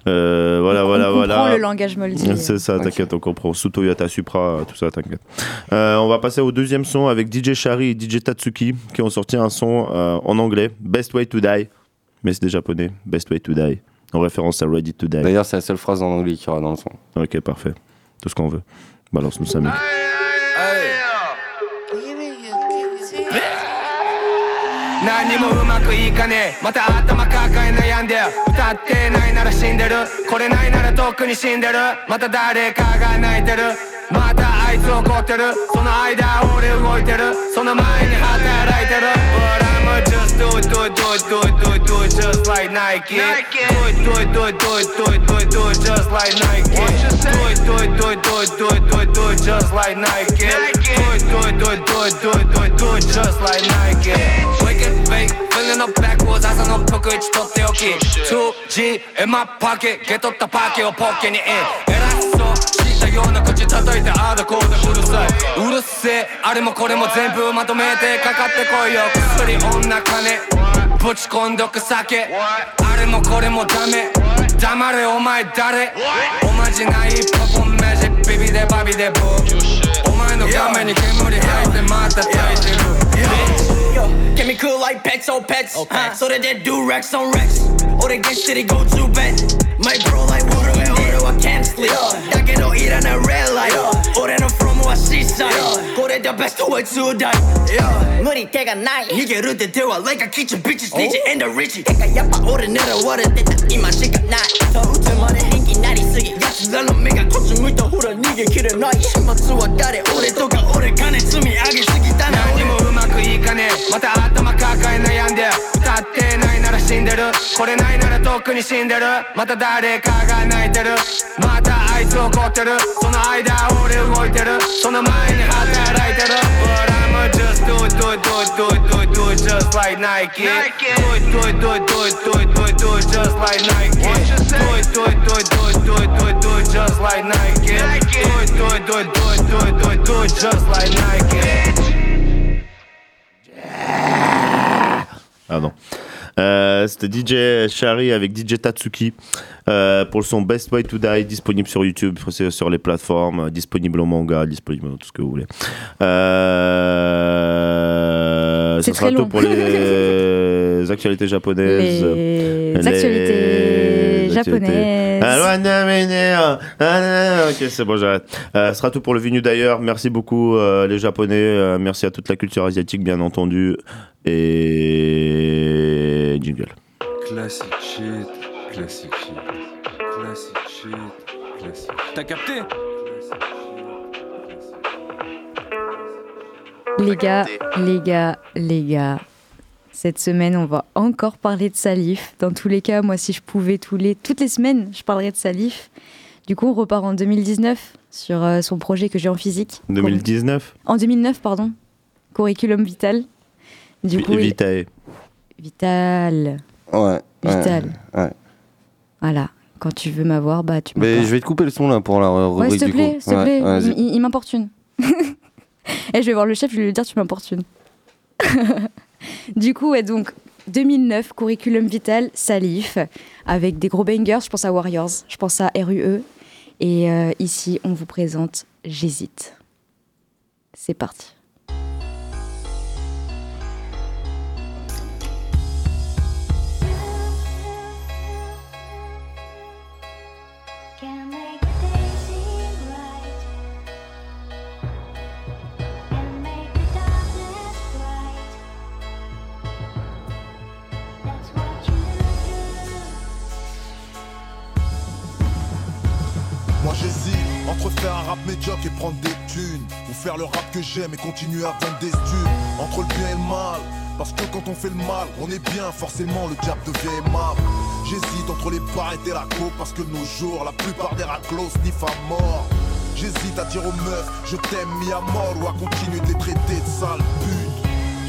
Euh, voilà, voilà, on voilà. comprend le langage moldy. C'est ça, t'inquiète, on comprend. Sous Toyota Supra, tout ça, t'inquiète. Euh, on va passer au deuxième son avec DJ Shari et DJ Tatsuki qui ont sorti un son euh, en anglais, Best Way to Die. Mais c'est des japonais, Best Way to Die. En référence à Ready to Die. D'ailleurs c'est la seule phrase en anglais qu'il y aura dans le son. Ok, parfait. Tout ce qu'on veut. Balance-nous ça, 何もうまくいかねえまた頭抱え悩んで歌ってないなら死んでるこれないならとっくに死んでるまた誰かが泣いてるまたあいつ怒ってるその間俺動いてるその前に働いてる But I'ma just do it do it do it do it do it do it just like Nike Do it do it do it do it do it do it do it just like Nike Do it do it do it do it do it do it do it just like Nike Do it do it do it do it do it do it do it just like Nike fake feeling up backwards 朝の服一取っておき 2G in my pocket ゲ取ったパーキーをポッケにイン偉そう知ったような口叩いてああだこうだうるさいうるせえ。あれもこれも全部まとめてかかってこいよ。薬女金。ぶち込んどく酒。あれもこれもダメ。黙れお前誰？おまじないパポンマジックビビでバビでブー。お前の画面に煙吐いてまた焚いてる。cool like pets on pets. Oh, okay. Huh? So that they do Rex on Rex. Or they get shitty go to bed. My bro like water and water, I can't sleep. Yeah. I get no eat on a red light. Yeah. Or then I'm from a seaside. Yeah. Go to the best way to die. Yeah. Money take a night. 이게 르데 대화 like a kitchen bitches. Oh. 니지 and the richie. 내가 야빠 오래내려 워를 때 이만 시간 나. 더 우째 머리 행기 날이 쓰기. 야치달로 내가 코스 물다 후라 니게 길을 놔. 신발 쓰와 달에 오래 또가 오래 가네 숨이 악을 쓰기 따나. かねえまた頭抱え悩んで歌ってないなら死んでるこれないならとっくに死んでるまた誰かが泣いてるまたあいつ怒ってるその間俺動いてるその前に働いてる But I'ma just do it do it do it do it do it do it just like Nike Do it do it do it do it do it do it do it just like Nike Do it do it do it do it do it do it do it just like Nike Do it do it do it do it do it do it do it just like Nike Ah non. Euh, C'était DJ Shari avec DJ Tatsuki euh, pour le son Best Way to Die, disponible sur YouTube, sur les plateformes, disponible en manga, disponible dans tout ce que vous voulez. Euh, ça sera très tout long. pour les actualités japonaises. Les actualités japonaises. Ouais, non, mais non. Non, ok, c'est bon, j'arrête. Euh, ce sera tout pour le Vinu d'ailleurs. Merci beaucoup euh, les Japonais. Euh, merci à toute la culture asiatique, bien entendu. Et jingle. Classic shit, classic shit, classic shit, classic T'as capté? Les gars, les gars, les gars, cette semaine, on va encore parler de Salif. Dans tous les cas, moi, si je pouvais tous les, toutes les semaines, je parlerais de Salif. Du coup, on repart en 2019 sur euh, son projet que j'ai en physique. 2019 En 2009, pardon. Curriculum Vital. Du coup, il- Vitae. Vital. Ouais. Vital. Ouais. Voilà. quand tu veux m'avoir, bah tu Mais je vais te couper le son là pour la rubrique Ouais, s'il te plaît, s'il te Ouais, plaît. il il m'importune. Et je vais voir le chef, je vais lui dire tu m'importunes. du coup, ouais, donc 2009, curriculum vital, Salif, avec des gros bangers. Je pense à Warriors, je pense à RUE. Et euh, ici, on vous présente J'hésite. C'est parti. Médiocre et prendre des thunes Ou faire le rap que j'aime et continuer à vendre des studs Entre le bien et le mal Parce que quand on fait le mal, on est bien, forcément le diable devient aimable. J'hésite entre les barrettes et la coke Parce que nos jours, la plupart des raclos sniffent à mort. J'hésite à dire aux meufs, je t'aime mis à mort Ou à continuer de les traiter de sales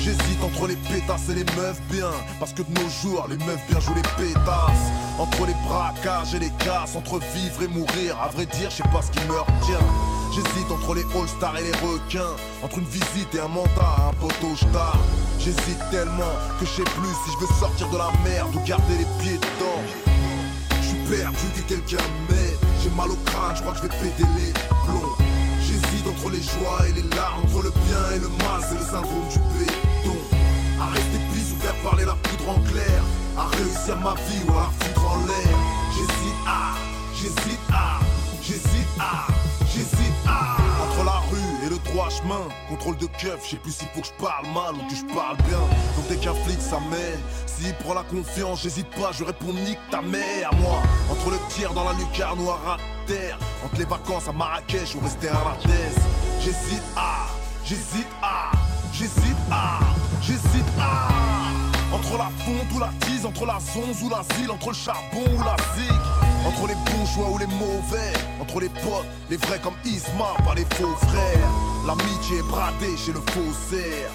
J'hésite entre les pétasses et les meufs bien. Parce que de nos jours les meufs bien jouent les pétasses. Entre les braquages et les casses Entre vivre et mourir. À vrai dire je sais pas ce qui me retient. J'hésite entre les all-stars et les requins. Entre une visite et un mandat à un poteau star J'hésite tellement que je sais plus si je veux sortir de la merde Ou garder les pieds dedans. Je suis perdu que quelqu'un m'aide. J'ai mal au crâne, je crois que je vais péter les plombs entre les joies et les larmes, entre le bien et le mal, c'est le syndrome du béton. À rester pisse ou faire parler la poudre en clair, à réussir ma vie ou à la en l'air. J'hésite à, j'hésite à, j'hésite à, j'hésite à. Entre la rue et le droit chemin, contrôle de keuf, je sais plus s'il faut que je parle mal ou que je parle bien. Donc dès qu'un flic s'amène, s'il prend la confiance, j'hésite pas, je réponds nique ta mère, moi. Entre le tir dans la lucarne ou à terre, entre les vacances à Marrakech ou rester à la thèse, j'hésite à, j'hésite à, j'hésite à, j'hésite à. Entre la fonte ou la tise, entre la zonze ou l'asile, entre le charbon ou la zig, entre les bons choix ou les mauvais, entre les potes, les vrais comme Isma, pas les faux frères. L'amitié est bradée chez le faussaire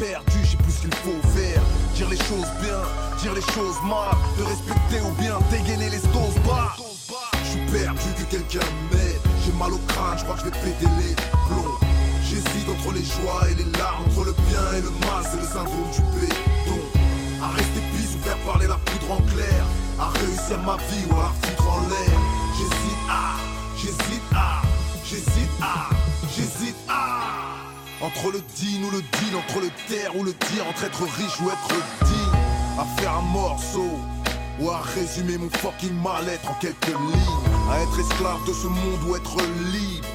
perdu, je sais plus qu'il faut faire. Dire les choses bien, dire les choses mal, de respecter ou bien dégainer les doses bas. Je suis perdu que quelqu'un m'aide. J'ai mal au crâne, je crois que je vais péter les plombs. J'hésite entre les joies et les larmes, entre le bien et le mal, c'est le syndrome du béton. Faire parler la poudre en clair, à réussir ma vie ou à en l'air. J'hésite à, j'hésite à, j'hésite à, j'hésite à. Entre le digne ou le deal, entre le terre ou le dire, entre être riche ou être digne, à faire un morceau ou à résumer mon fucking mal-être en quelques lignes, à être esclave de ce monde ou être libre,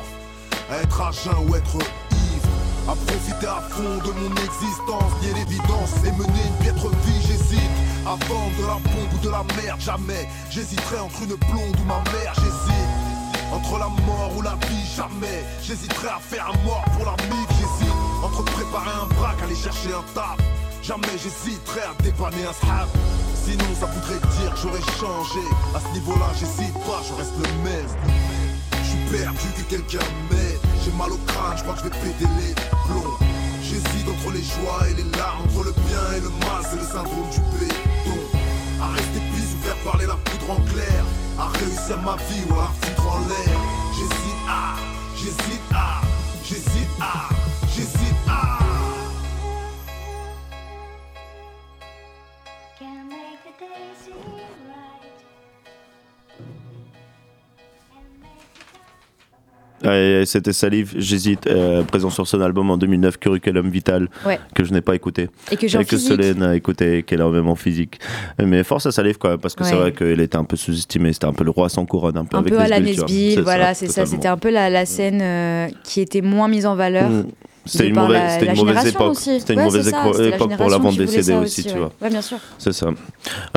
à être à jeun ou être ivre, à profiter à fond de mon existence, nier l'évidence et mener une piètre vie, j'hésite. Vendre de la bombe ou de la merde, jamais. J'hésiterai entre une blonde ou ma mère, j'hésite. Entre la mort ou la vie, jamais. J'hésiterai à faire un mort pour la mif, j'hésite. Entre préparer un braque, aller chercher un taf. Jamais j'hésiterai à dépanner un sahab. Sinon ça voudrait dire que j'aurais changé. À ce niveau-là j'hésite pas, je reste le même. Je suis perdu que quelqu'un m'aide. J'ai mal au crâne, je crois que je vais péter les plombs Entre les joies et les larmes Entre le bien et le mal, c'est le syndrome du béton. À rester pisse ou faire parler la poudre en clair À réussir ma vie ou à foutre en l'air. J'hésite à, j'hésite à, j'hésite à, j'hésite à C'était Salif, j'hésite, euh, présent sur son album en 2009, Curriculum Vital, Ouais. que je n'ai pas écouté. Et que j'ai que. Solène a écouté, qu'elle a même en physique. Mais force à Salif, quoi, parce que c'est vrai qu'il était un peu sous-estimé, c'était un peu le roi sans couronne, un peu Un avec peu à la Nesbill, voilà, c'est ça. C'était un peu la, la scène euh, qui était moins mise en valeur. Mm. C'était une mauvaise, la- c'était la une mauvaise génération époque. C'était une Ouais, mauvaise ça, la époque pour la CD ça aussi, tu ouais. vois. Ouais, bien sûr. C'est ça.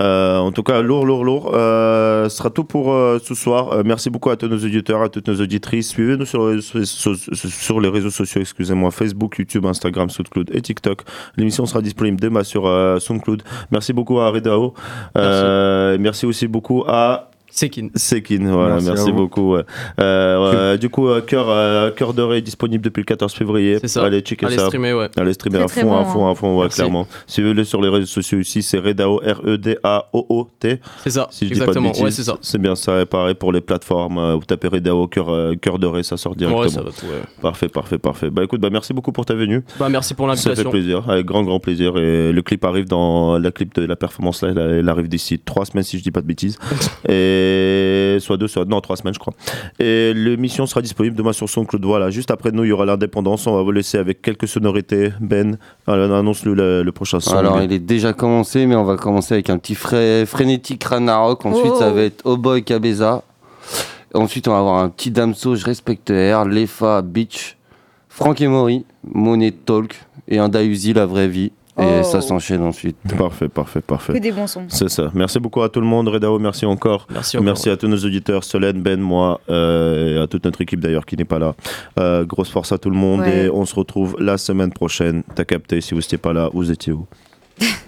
Euh, en tout cas, lourd, lourd, lourd. Euh, ce sera tout pour euh, ce soir. Euh, merci beaucoup à tous nos auditeurs, à toutes nos auditrices. Suivez-nous sur, les- sur, sur- sur les réseaux sociaux, excusez-moi, Facebook, YouTube, Instagram, SoundCloud et TikTok. L'émission sera disponible demain sur euh, SoundCloud. Merci beaucoup à Redao. Euh, merci. aussi beaucoup à Sekin. Sekin, voilà, Merci beaucoup. ouais. Euh, ouais, du coup, euh, Cœur euh, Cœur Doré est disponible depuis le 14 février. C'est ça. Allez, checker Allez ça. streamer, ouais. Allez streamer à fond, bon, à fond, hein. à fond, ouais, clairement. Si vous voulez sur les réseaux sociaux ici, c'est Redao, R-E-D-A-O-O-T. C'est ça, Si je dis pas de exactement. bêtises. Ouais, c'est ça. C'est bien ça. Et pareil pour les plateformes. Vous tapez Redao, Cœur Cœur Doré, ça sort directement. Ouais, ça va tout, ouais. Parfait, parfait, parfait. Bah écoute, bah merci beaucoup pour ta venue. Bah, merci pour Ça fait l'invitation. plaisir, avec grand grand plaisir. Et le clip arrive dans la clip de la performance là, elle- elle arrive d'ici trois semaines si je dis pas de bêtises. et soit deux, soit non trois semaines je crois. Et l'émission sera disponible demain sur SoundCloud. Voilà, juste après nous il y aura l'indépendance. On va vous laisser avec quelques sonorités. Ben, alors, annonce-le le, le prochain son. Alors, il est déjà commencé, mais on va commencer avec un petit frais, frénétique Ranarok. Ensuite, Oh. ça va être Oh Boy Cabeza. Ensuite, on va avoir un petit Damso, Je respecte R, Lefa, Beach, Franck et Mori, Monet Talk et un Dayuzi, La vraie vie. Et Oh. ça s'enchaîne ensuite. Parfait, parfait, parfait. Que des bons sons. C'est ça. Merci beaucoup à tout le monde. Redao, merci encore. Merci encore. à tous nos auditeurs, Solène, Ben, moi, euh, et à toute notre équipe d'ailleurs qui n'est pas là. Euh, grosse force à tout le monde Ouais. et on se retrouve la semaine prochaine. T'as capté, si vous n'étiez pas là, vous étiez où?